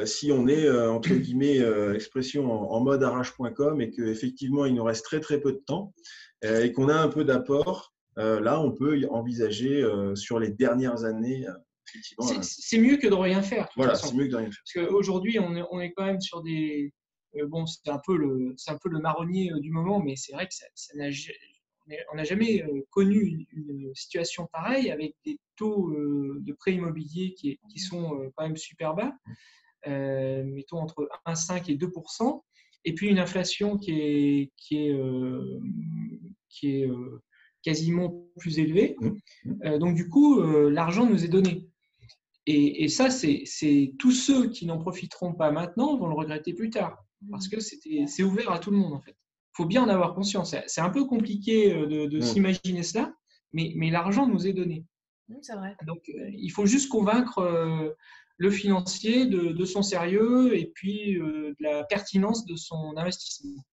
si on est, entre guillemets, expression en, mode arrache.com et qu'effectivement, il nous reste très très peu de temps et qu'on a un peu d'apport, euh, là, on peut envisager euh, sur les dernières années. Euh, c'est mieux que de rien faire. Voilà, c'est mieux que de rien faire. Parce qu'aujourd'hui, on est quand même sur des. Bon, c'est un, peu le, un peu le marronnier du moment, mais c'est vrai que ça, on n'a jamais connu une, situation pareille avec des taux de prêt immobilier qui, qui, sont quand même super bas, mettons entre 1,5 et 2% et puis une inflation qui est, qui est, qui est quasiment plus élevé. Mmh. Euh, donc, du coup, euh, l'argent nous est donné. Et, ça, c'est tous ceux qui n'en profiteront pas maintenant vont le regretter plus tard. Parce que c'est ouvert à tout le monde, en fait. Il faut bien en avoir conscience. C'est un peu compliqué euh, de, mmh. s'imaginer cela, mais, mais l'argent nous est donné. Mmh, c'est vrai. Donc, il faut juste convaincre le financier de, de, son sérieux et puis de la pertinence de son investissement.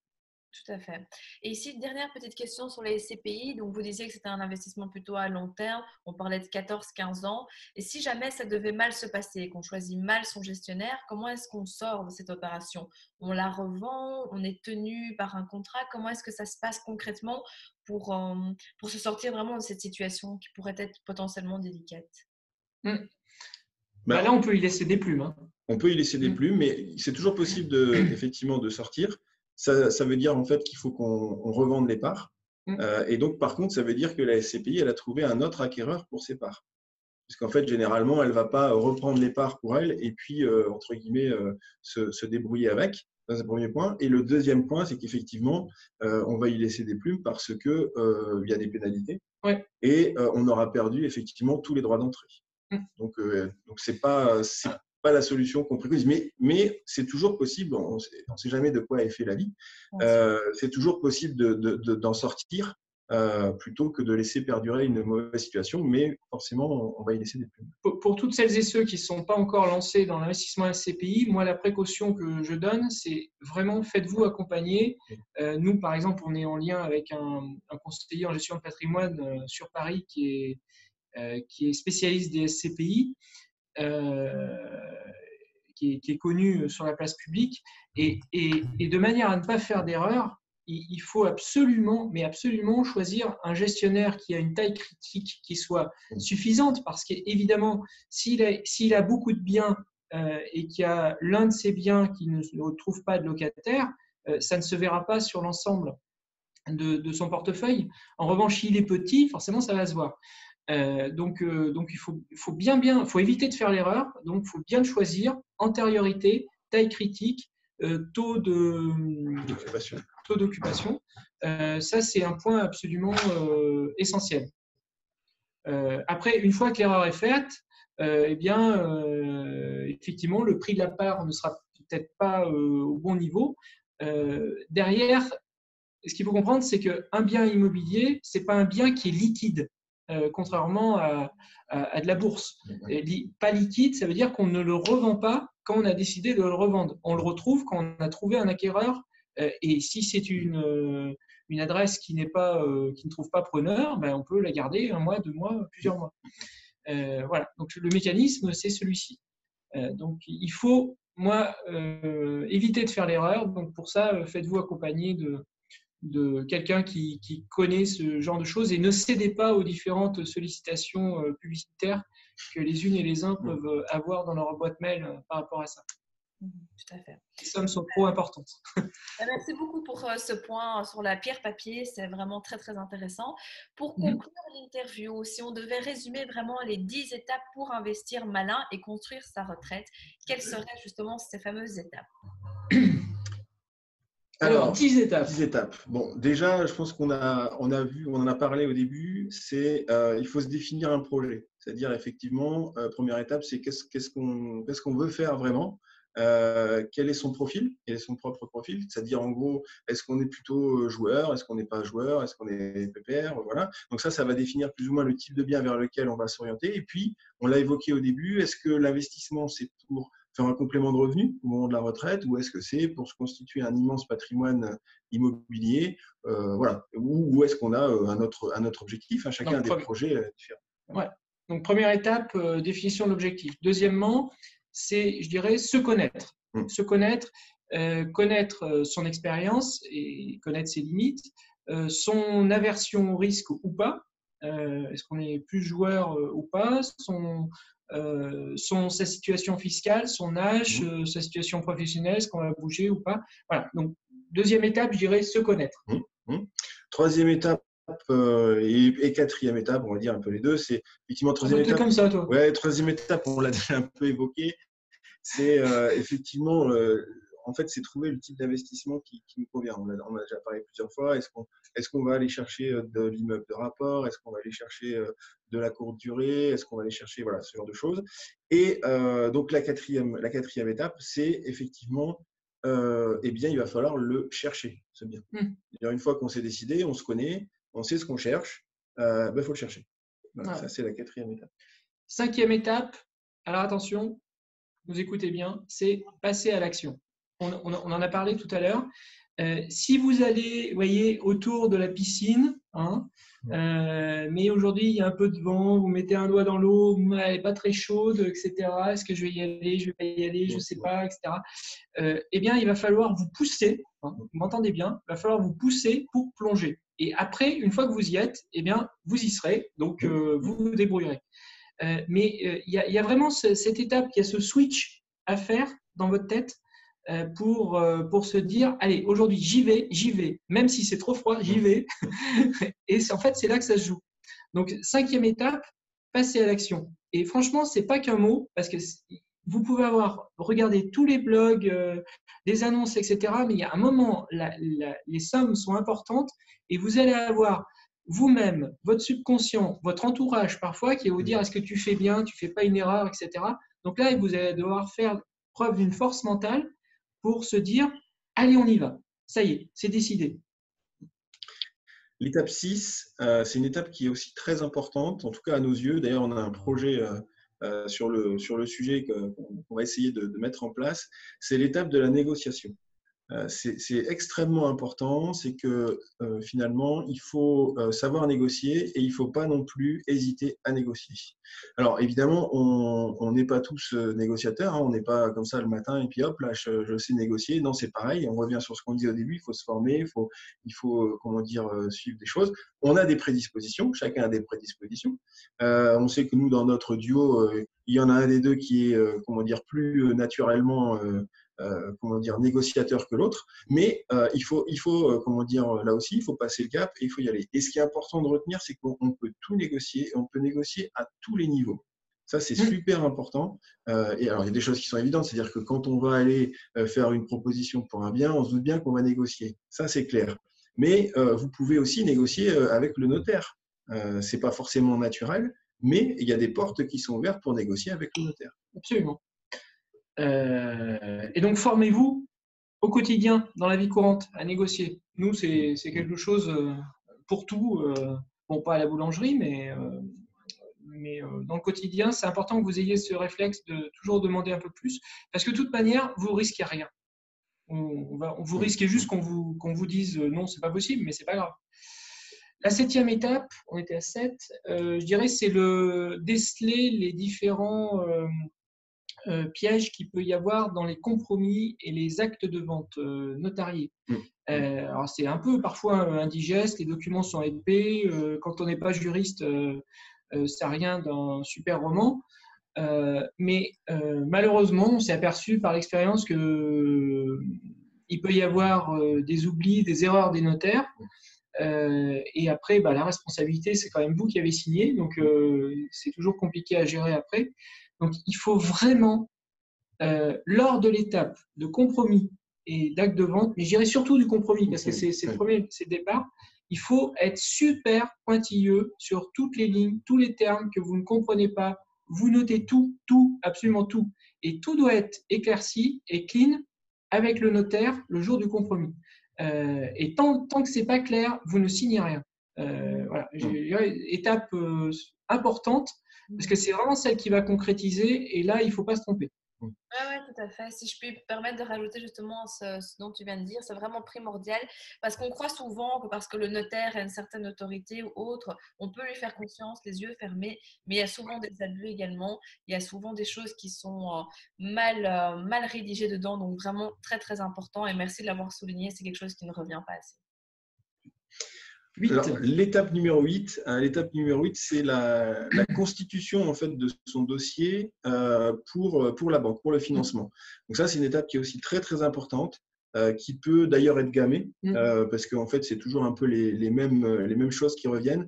Tout à fait. Et ici, dernière petite question sur les SCPI. Donc, vous disiez que c'était un investissement plutôt à long terme. On parlait de 14-15 ans. Et si jamais ça devait mal se passer, qu'on choisit mal son gestionnaire, comment est-ce qu'on sort de cette opération? On la revend? On est tenu par un contrat? Comment est-ce que ça se passe concrètement pour, euh, pour se sortir vraiment de cette situation qui pourrait être potentiellement délicate? Mmh. bah, Là, on peut y laisser des plumes. Hein. On peut y laisser des mmh. plumes, mais c'est toujours possible de, effectivement de sortir ça, veut dire en fait qu'il faut qu'on revende les parts. Mm. Euh, et donc, par contre, ça veut dire que la SCPI, elle a trouvé un autre acquéreur pour ses parts. Parce qu'en fait, généralement, elle ne va pas reprendre les parts pour elle et puis, euh, entre guillemets, euh, se, débrouiller avec. c'est le premier point. Et le deuxième point, c'est qu'effectivement, on va y laisser des plumes parce qu'il y a des pénalités. Et on aura perdu effectivement tous les droits d'entrée. Mm. Donc, donc c'est pas, pas la solution qu'on préconise, mais, mais c'est toujours possible, on ne sait jamais de quoi est fait la vie, euh, c'est toujours possible d'en de, de, sortir euh, plutôt que de laisser perdurer une mauvaise situation, mais forcément, on, va y laisser des plumes. Pour, toutes celles et ceux qui ne sont pas encore lancés dans l'investissement SCPI, moi, la précaution que je donne, c'est vraiment faites-vous accompagner. Euh, nous, par exemple, on est en lien avec un, un conseiller en gestion de patrimoine sur Paris qui est qui est spécialiste des SCPI, qui est, connu sur la place publique. Et, de manière à ne pas faire d'erreur, il, faut absolument, mais absolument choisir un gestionnaire qui a une taille critique qui soit suffisante, parce qu'évidemment, s'il a, a beaucoup de biens euh, et qu'il y a l'un de ces biens qui ne, trouve pas de locataire, euh, ça ne se verra pas sur l'ensemble de, son portefeuille. En revanche, s'il est petit, forcément, ça va se voir. Euh, donc, donc, il faut, faut bien, bien, faut éviter de faire l'erreur. Donc, il faut bien choisir antériorité, taille critique, taux de taux d'occupation. ça, c'est un point absolument essentiel. après, une fois que l'erreur est faite, euh, eh bien, euh, effectivement, le prix de la part ne sera peut-être pas euh, au bon niveau. derrière, ce qu'il faut comprendre, c'est qu'un bien immobilier, ce n'est pas un bien qui est liquide, contrairement à, de la bourse. pas liquide, ça veut dire qu'on ne le revend pas quand on a décidé de le revendre. On le retrouve quand on a trouvé un acquéreur. et si c'est une, une adresse qui, pas, qui ne trouve pas preneur, ben on peut la garder un mois, deux mois, plusieurs mois. Euh, voilà, donc le mécanisme, c'est celui-ci. Euh, donc il faut, moi, euh, éviter de faire l'erreur. Donc pour ça, faites-vous accompagner de, de quelqu'un qui, qui, connaît ce genre de choses et ne cédez pas aux différentes sollicitations publicitaires que les unes et les uns peuvent avoir dans leur boîte mail par rapport à ça. Mhm, tout à fait. Les sommes sont trop importantes. Merci beaucoup pour euh, ce point sur la pierre papier. C'est vraiment très, très intéressant. Pour mhm. conclure l'interview, si on devait résumer vraiment les 10 étapes pour investir malin et construire sa retraite, quelles seraient justement ces fameuses étapes? alors, 10 étapes. 10 étapes. Bon, déjà, je pense qu'on a, on a vu, on en a parlé au début, c'est euh, il faut se définir un projet. C'est-à-dire, effectivement, euh, première étape, c'est qu'est-ce, qu'est-ce, qu'on, qu'est-ce qu'on veut faire vraiment euh, quel est son profil, quel est son propre profil, c'est-à-dire en gros, est-ce qu'on est plutôt euh, joueur, est-ce qu'on n'est pas joueur, est-ce qu'on est PPR, voilà. Donc ça, ça va définir plus ou moins le type de bien vers lequel on va s'orienter. Et puis, on l'a évoqué au début, est-ce que l'investissement, c'est pour faire un complément de revenu au moment de la retraite ou est-ce que c'est pour se constituer un immense patrimoine immobilier euh, voilà ou, est-ce qu'on a un autre, un autre objectif hein, chacun a des projets différents ouais. donc première étape définition de l'objectif deuxièmement c'est, je dirais, se connaître. Mm. Se connaître, euh, connaître euh, son expérience et connaître ses limites, euh, son aversion au risque ou pas. Est-ce qu'on est plus joueur ou pas son, son, sa situation fiscale, son âge, mm. sa situation professionnelle, est-ce qu'on va bouger ou pas? Voilà. Donc, deuxième étape, je dirais se connaître. Mm. Troisième étape, et, quatrième étape, on va dire un peu les deux, c'est effectivement troisième étape. comme ça, toi. Ouais, troisième étape, on l'a déjà un peu évoqué, c'est euh, effectivement, euh, en fait, c'est trouver le type d'investissement qui, nous convient. On a, a, déjà parlé plusieurs fois. Est-ce qu'on est qu'on va aller chercher euh, de l'immeuble de rapport? Est-ce qu'on va aller chercher de la courte durée? Est-ce qu'on va aller chercher voilà ce genre de choses? Et donc la quatrième, la quatrième étape, c'est effectivement eh bien, il va falloir le chercher, c'est bien. Hmm. Une fois qu'on s'est décidé, on se connaît, on sait ce qu'on cherche, il euh, ben, faut le chercher. Ça, c'est la quatrième étape. Cinquième étape, alors attention, vous écoutez bien, c'est passer à l'action. On, en a parlé tout à l'heure. Euh, si vous allez, voyez, autour de la piscine, hein, euh, mais aujourd'hui il y a un peu de vent, vous mettez un doigt dans l'eau, elle n'est pas très chaude, etc. Est-ce que je vais y aller, je vais pas y aller, je ne sais pas, etc. eh bien, il va falloir vous pousser. Hein, vous m'entendez bien Il va falloir vous pousser pour plonger. Et après, une fois que vous y êtes, eh bien, vous y serez, donc euh, vous vous débrouillerez. Euh, mais euh, il y, a vraiment cette étape, il y a ce switch à faire dans votre tête pour, pour se dire, allez, aujourd'hui, j'y vais, j'y vais, même si c'est trop froid, j'y vais. Et en fait, c'est là que ça se joue. Donc, cinquième étape, passer à l'action. Et franchement, c'est pas qu'un mot, parce que vous pouvez avoir regardé tous les blogs, des annonces, etc. Mais il y a un moment, les sommes sont importantes et vous allez avoir vous-même, votre subconscient, votre entourage parfois qui va vous dire est-ce que tu fais bien, tu fais pas une erreur, etc. Donc là, vous allez devoir faire preuve d'une force mentale pour se dire allez, on y va. Ça y est, c'est décidé. L'étape 6, euh, c'est une étape qui est aussi très importante, en tout cas à nos yeux. D'ailleurs, on a un projet euh, euh, sur, le, sur le sujet qu'on va essayer de, mettre en place, c'est l'étape de la négociation. Euh, c'est extrêmement important, c'est que euh, finalement, il faut euh, savoir négocier et il ne faut pas non plus hésiter à négocier. Alors évidemment, on n'est pas tous négociateurs, hein, on n'est pas comme ça le matin et puis hop, là, je, sais négocier. Non, c'est pareil, on revient sur ce qu'on dit au début, il faut se former, il faut, comment dire, suivre des choses. On a des prédispositions, chacun a des prédispositions. on sait que nous, dans notre duo, il y en a un des deux qui est, comment dire, plus naturellement euh, comment dire, négociateur que l'autre, mais euh, il faut, il faut euh, comment dire, là aussi, il faut passer le cap et il faut y aller. Et ce qui est important de retenir, c'est qu'on peut tout négocier et on peut négocier à tous les niveaux. Ça, c'est mmh. super important. et alors, il y a des choses qui sont évidentes, c'est-à-dire que quand on va aller faire une proposition pour un bien, on se doute bien qu'on va négocier. Ça, c'est clair. Mais vous pouvez aussi négocier avec le notaire. C'est pas forcément naturel, mais il y a des portes qui sont ouvertes pour négocier avec le notaire. Absolument. Euh, et donc, formez-vous au quotidien, dans la vie courante, à négocier. Nous, c'est quelque chose euh, pour tout. Euh, bon, pas à la boulangerie, mais, dans le quotidien, c'est important que vous ayez ce réflexe de toujours demander un peu plus, parce que de toute manière, vous risquez rien. On, vous risquez juste qu'on vous, dise non, c'est pas possible, mais c'est pas grave. La septième étape, on était à 7, je dirais, c'est le déceler les différents piège qu'il peut y avoir dans les compromis et les actes de vente euh, notariés. Mmh. Euh, alors c'est un peu parfois indigeste, les documents sont épais, quand on n'est pas juriste, c'est rien d'un super roman. mais malheureusement, on s'est aperçu par l'expérience que il peut y avoir des oublis, des erreurs des notaires. et après, bah, la responsabilité, c'est quand même vous qui avez signé, donc c'est toujours compliqué à gérer après. Donc, il faut vraiment, euh, lors de l'étape de compromis et d'acte de vente, mais j'irai surtout du compromis parce que c'est le premier, c'est le départ, il faut être super pointilleux sur toutes les lignes, tous les termes que vous ne comprenez pas. Vous notez tout, tout, absolument tout. Et tout doit être éclairci et clean avec le notaire le jour du compromis. Euh, et tant, tant que ce n'est pas clair, vous ne signez rien. Euh, voilà. Étape importante, parce que c'est vraiment celle qui va concrétiser et là, il ne faut pas se tromper. Oui, ouais, tout à fait. Si je peux me permettre de rajouter justement ce, dont tu viens de dire, c'est vraiment primordial parce qu'on croit souvent que parce que le notaire a une certaine autorité ou autre, on peut lui faire confiance, les yeux fermés, mais il y a souvent des abus également. Il y a souvent des choses qui sont euh, mal, euh, mal rédigées dedans, donc vraiment très très important. Et merci de l'avoir souligné, c'est quelque chose qui ne revient pas assez. L'étape numéro 8, hein, l'étape numéro 8, c'est la, constitution en fait de son dossier euh, pour, pour la banque, pour le financement. Donc ça, c'est une étape qui est aussi très très importante, euh, qui peut d'ailleurs être gammée, mm. euh, parce qu'en fait, c'est toujours un peu les, les, mêmes, les mêmes choses qui reviennent,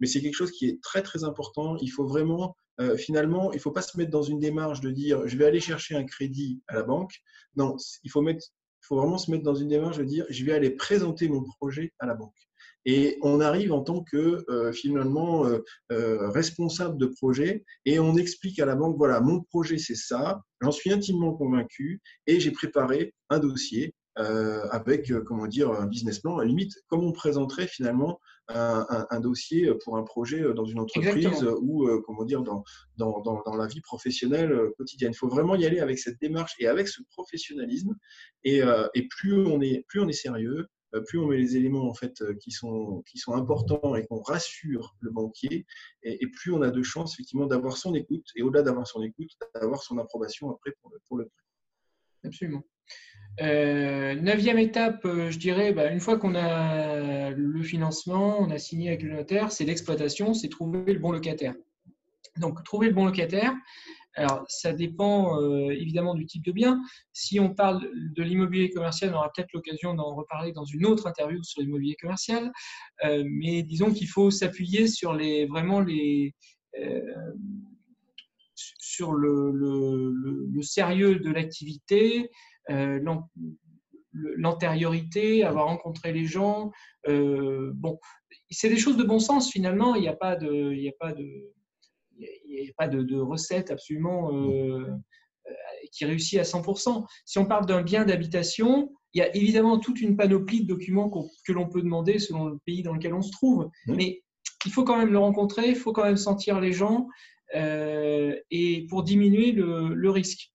mais c'est quelque chose qui est très très important. Il faut vraiment, finalement, il ne faut pas se mettre dans une démarche de dire je vais aller chercher un crédit à la banque. Non, il faut, mettre, il faut vraiment se mettre dans une démarche de dire je vais aller présenter mon projet à la banque. Et on arrive en tant que euh, finalement euh, euh, responsable de projet et on explique à la banque, voilà, mon projet c'est ça, j'en suis intimement convaincu et j'ai préparé un dossier avec, comment dire, un business plan, à la limite, comme on présenterait finalement un, dossier pour un projet dans une entreprise ou, comment dire, dans, dans, dans, la vie professionnelle quotidienne. Il faut vraiment y aller avec cette démarche et avec ce professionnalisme. Et, et plus, on est, plus on est sérieux, euh, plus on met les éléments en fait euh, qui sont, importants et qu'on rassure le banquier, et, plus on a de chances effectivement d'avoir son écoute, et au-delà d'avoir son écoute, d'avoir son approbation après pour le, pour. Absolument. Euh, neuvième étape, je dirais, bah, une fois qu'on a le financement, on a signé avec le notaire, c'est l'exploitation, c'est trouver le bon locataire. Donc, trouver le bon locataire, alors, ça dépend euh, évidemment du type de bien. Si on parle de l'immobilier commercial, on aura peut-être l'occasion d'en reparler dans une autre interview sur l'immobilier commercial. Euh, mais disons qu'il faut s'appuyer sur les vraiment les euh, sur le, le, sérieux de l'activité, l'antériorité, avoir rencontré les gens. bon, c'est des choses de bon sens finalement. Il n'y a pas de, il n'y a pas de n'y a pas de, recette absolument euh, euh, qui réussit à 100%. Si on parle d'un bien d'habitation, il y a évidemment toute une panoplie de documents que l'on peut demander selon le pays dans lequel on se trouve. Mais il faut quand même le rencontrer, il faut quand même sentir les gens euh, et pour diminuer le, risque.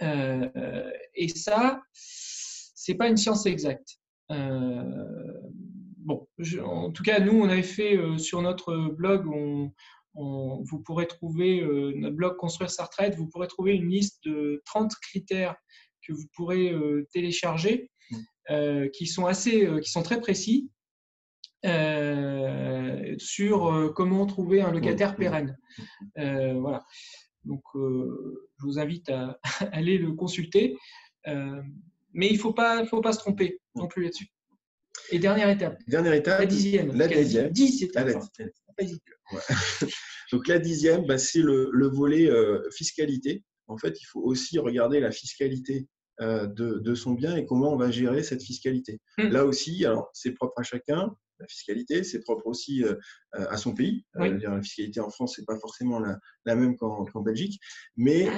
et ça, c'est pas une science exacte. bon, en tout cas, nous, on avait fait sur notre blog, on, vous pourrez trouver notre blog Construire sa retraite, vous pourrez trouver une liste de 30 critères que vous pourrez télécharger, mmh. qui sont assez, qui sont très précis euh, sur euh, comment trouver un locataire pérenne. Euh, voilà. Donc, je vous invite à aller le consulter. mais il ne faut pas, faut pas se tromper non plus là-dessus. Et dernière étape. Dernière étape. La dixième. La dixième. Dix ah, Donc la dixième, bah, c'est le, le, volet fiscalité. En fait, il faut aussi regarder la fiscalité de, de, son bien et comment on va gérer cette fiscalité. Hmm. Là aussi, alors c'est propre à chacun la fiscalité, c'est propre aussi euh, euh, à son pays. Euh, la fiscalité en France, n'est pas forcément la, même qu'en Belgique, mais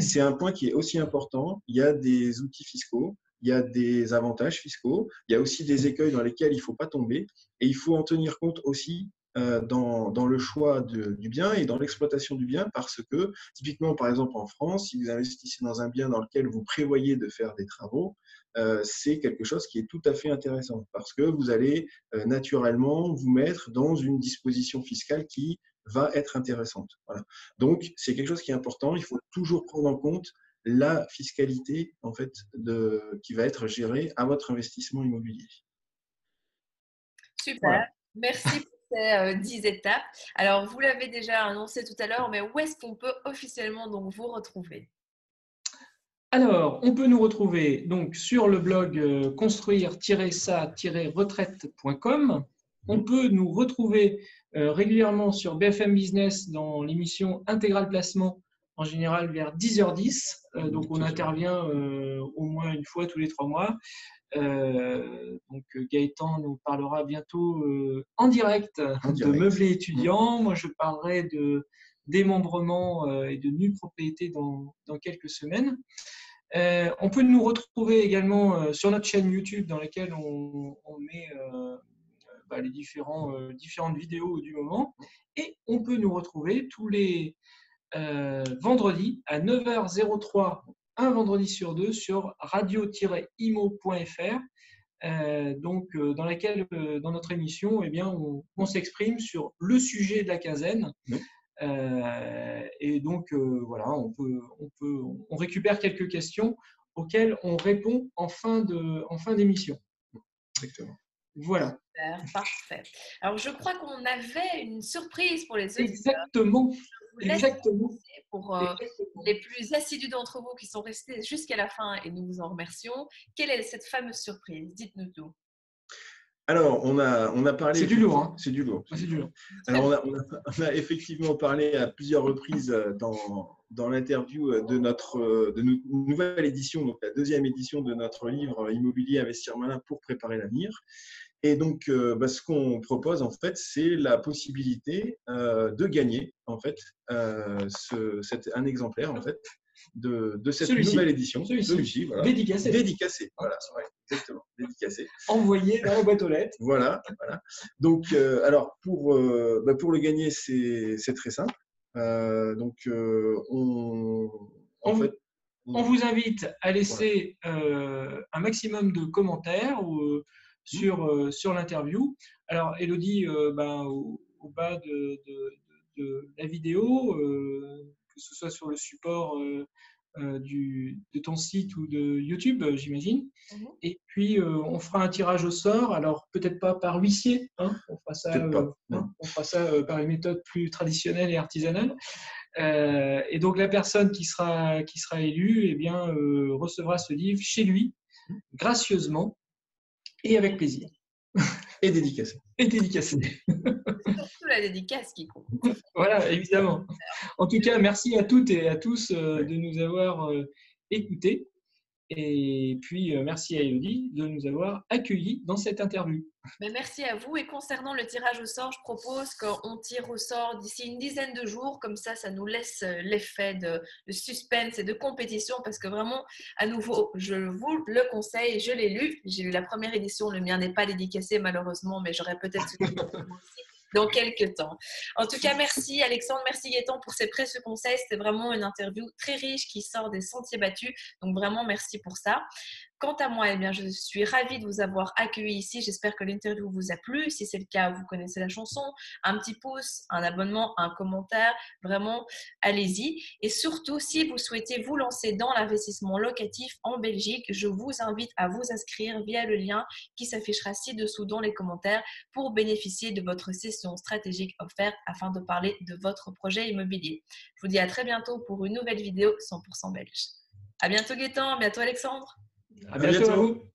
c'est un point qui est aussi important. Il y a des outils fiscaux, il y a des avantages fiscaux, il y a aussi des écueils dans lesquels il ne faut pas tomber, et il faut en tenir compte aussi dans, dans, le choix du bien et dans l'exploitation du bien parce que, typiquement, par exemple, en France, si vous investissez dans un bien dans lequel vous prévoyez de faire des travaux, euh, c'est quelque chose qui est tout à fait intéressant parce que vous allez euh, naturellement vous mettre dans une disposition fiscale qui va être intéressante. Donc, c'est quelque chose qui est important. Il faut toujours prendre en compte la fiscalité en fait de, qui va être gérée à votre investissement immobilier. Super. Merci pour ces 10 euh, étapes. Alors, vous l'avez déjà annoncé tout à l'heure, mais où est-ce qu'on peut officiellement donc vous retrouver? Alors, on peut nous retrouver donc sur le blog euh, construire-ça-retraite.com. On peut nous retrouver euh, régulièrement sur BFM Business dans l'émission Intégral Placement, en général vers 10h10. Euh, donc, on intervient au moins une fois tous les trois mois. Donc, Gaëtan nous parlera bientôt en direct de meublé étudiant. Moi, je parlerai de démembrement et de nue propriété dans quelques semaines. Euh, on peut nous retrouver également euh, sur notre chaîne YouTube dans laquelle on, met euh, bah, les différents, différentes vidéos du moment. Et on peut nous retrouver tous les vendredis à 9h03, un vendredi sur deux, sur radio-imo.fr. donc, dans laquelle, dans notre émission, eh bien, on, s'exprime sur le sujet de la quinzaine. Euh, et donc, euh, voilà, on, peut, on, peut, on récupère quelques questions auxquelles on répond en fin d'émission. Exactement. Voilà. parfait. Alors, je crois qu'on avait une surprise pour les auditeurs. Exactement. Exactement. Pour euh, les plus assidus d'entre vous qui sont restés jusqu'à la fin et nous vous en remercions, quelle est cette fameuse surprise? Dites-nous tout. Alors, on a, on a parlé. C'est du lourd. Hein. C'est du lourd. c'est du lourd. Alors, on a, effectivement parlé à plusieurs reprises euh, dans, dans l'interview euh, de notre de nouvelle édition, donc la deuxième édition de notre livre Immobilier Investir Malin pour préparer l'avenir. Et donc, bah, ce qu'on propose, en fait, c'est la possibilité de gagner, en fait, ce, un exemplaire, en fait, de, de cette nouvelle édition. Celui-ci, voilà. dédicacé. Dédicacé, voilà, exactement, dédicacé. Envoyé dans la boîte aux lettres. Voilà, voilà. Donc, euh, alors, pour, euh, bah, pour le gagner, c'est très simple. Euh, donc, on, en fait, on vous invite à laisser un maximum de commentaires ou, sur, sur l'interview. Alors, Elodie, bah, au, bas de, de, de, la vidéo, que ce soit sur le support euh, euh, du, de ton site ou de YouTube, euh, j'imagine. Mhm. Et puis, on fera un tirage au sort. Alors, peut-être pas par huissier, hein, on fera ça, hein, on fera ça par une méthode plus traditionnelle et artisanale. et donc, la personne qui sera, qui sera élue eh bien, recevra ce livre chez lui, gracieusement et avec plaisir. Et dédicacé. Et dédicacé. surtout la dédicace qui compte. voilà, évidemment. En tout cas, merci à toutes et à tous euh, de nous avoir euh, écoutés. Et puis, euh, merci à Elodie de nous avoir accueillis dans cette interview. Mais merci à vous. Et concernant le tirage au sort, je propose qu'on tire au sort d'ici une dizaine de jours. Comme ça, ça nous laisse l'effet de, suspense et de compétition. Parce que vraiment, à nouveau, je vous le conseille. Je l'ai lu. J'ai lu la première édition. Le mien n'est pas dédicacé, malheureusement, mais j'aurais peut-être dans quelques temps. En tout cas, merci Alexandre, merci Gaëtan pour ces précieux conseils. C'était vraiment une interview très riche qui sort des sentiers battus. Donc vraiment, merci pour ça. Quant à moi, eh bien, je suis ravie de vous avoir accueilli ici. J'espère que l'interview vous a plu. Si c'est le cas, vous connaissez la chanson. Un petit pouce, un abonnement, un commentaire. Vraiment, allez-y. Et surtout, si vous souhaitez vous lancer dans l'investissement locatif en Belgique, je vous invite à vous inscrire via le lien qui s'affichera ci-dessous dans les commentaires pour bénéficier de votre session stratégique offerte afin de parler de votre projet immobilier. Je vous dis à très bientôt pour une nouvelle vidéo 100% belge. À bientôt Gaëtan, à bientôt Alexandre. À bientôt.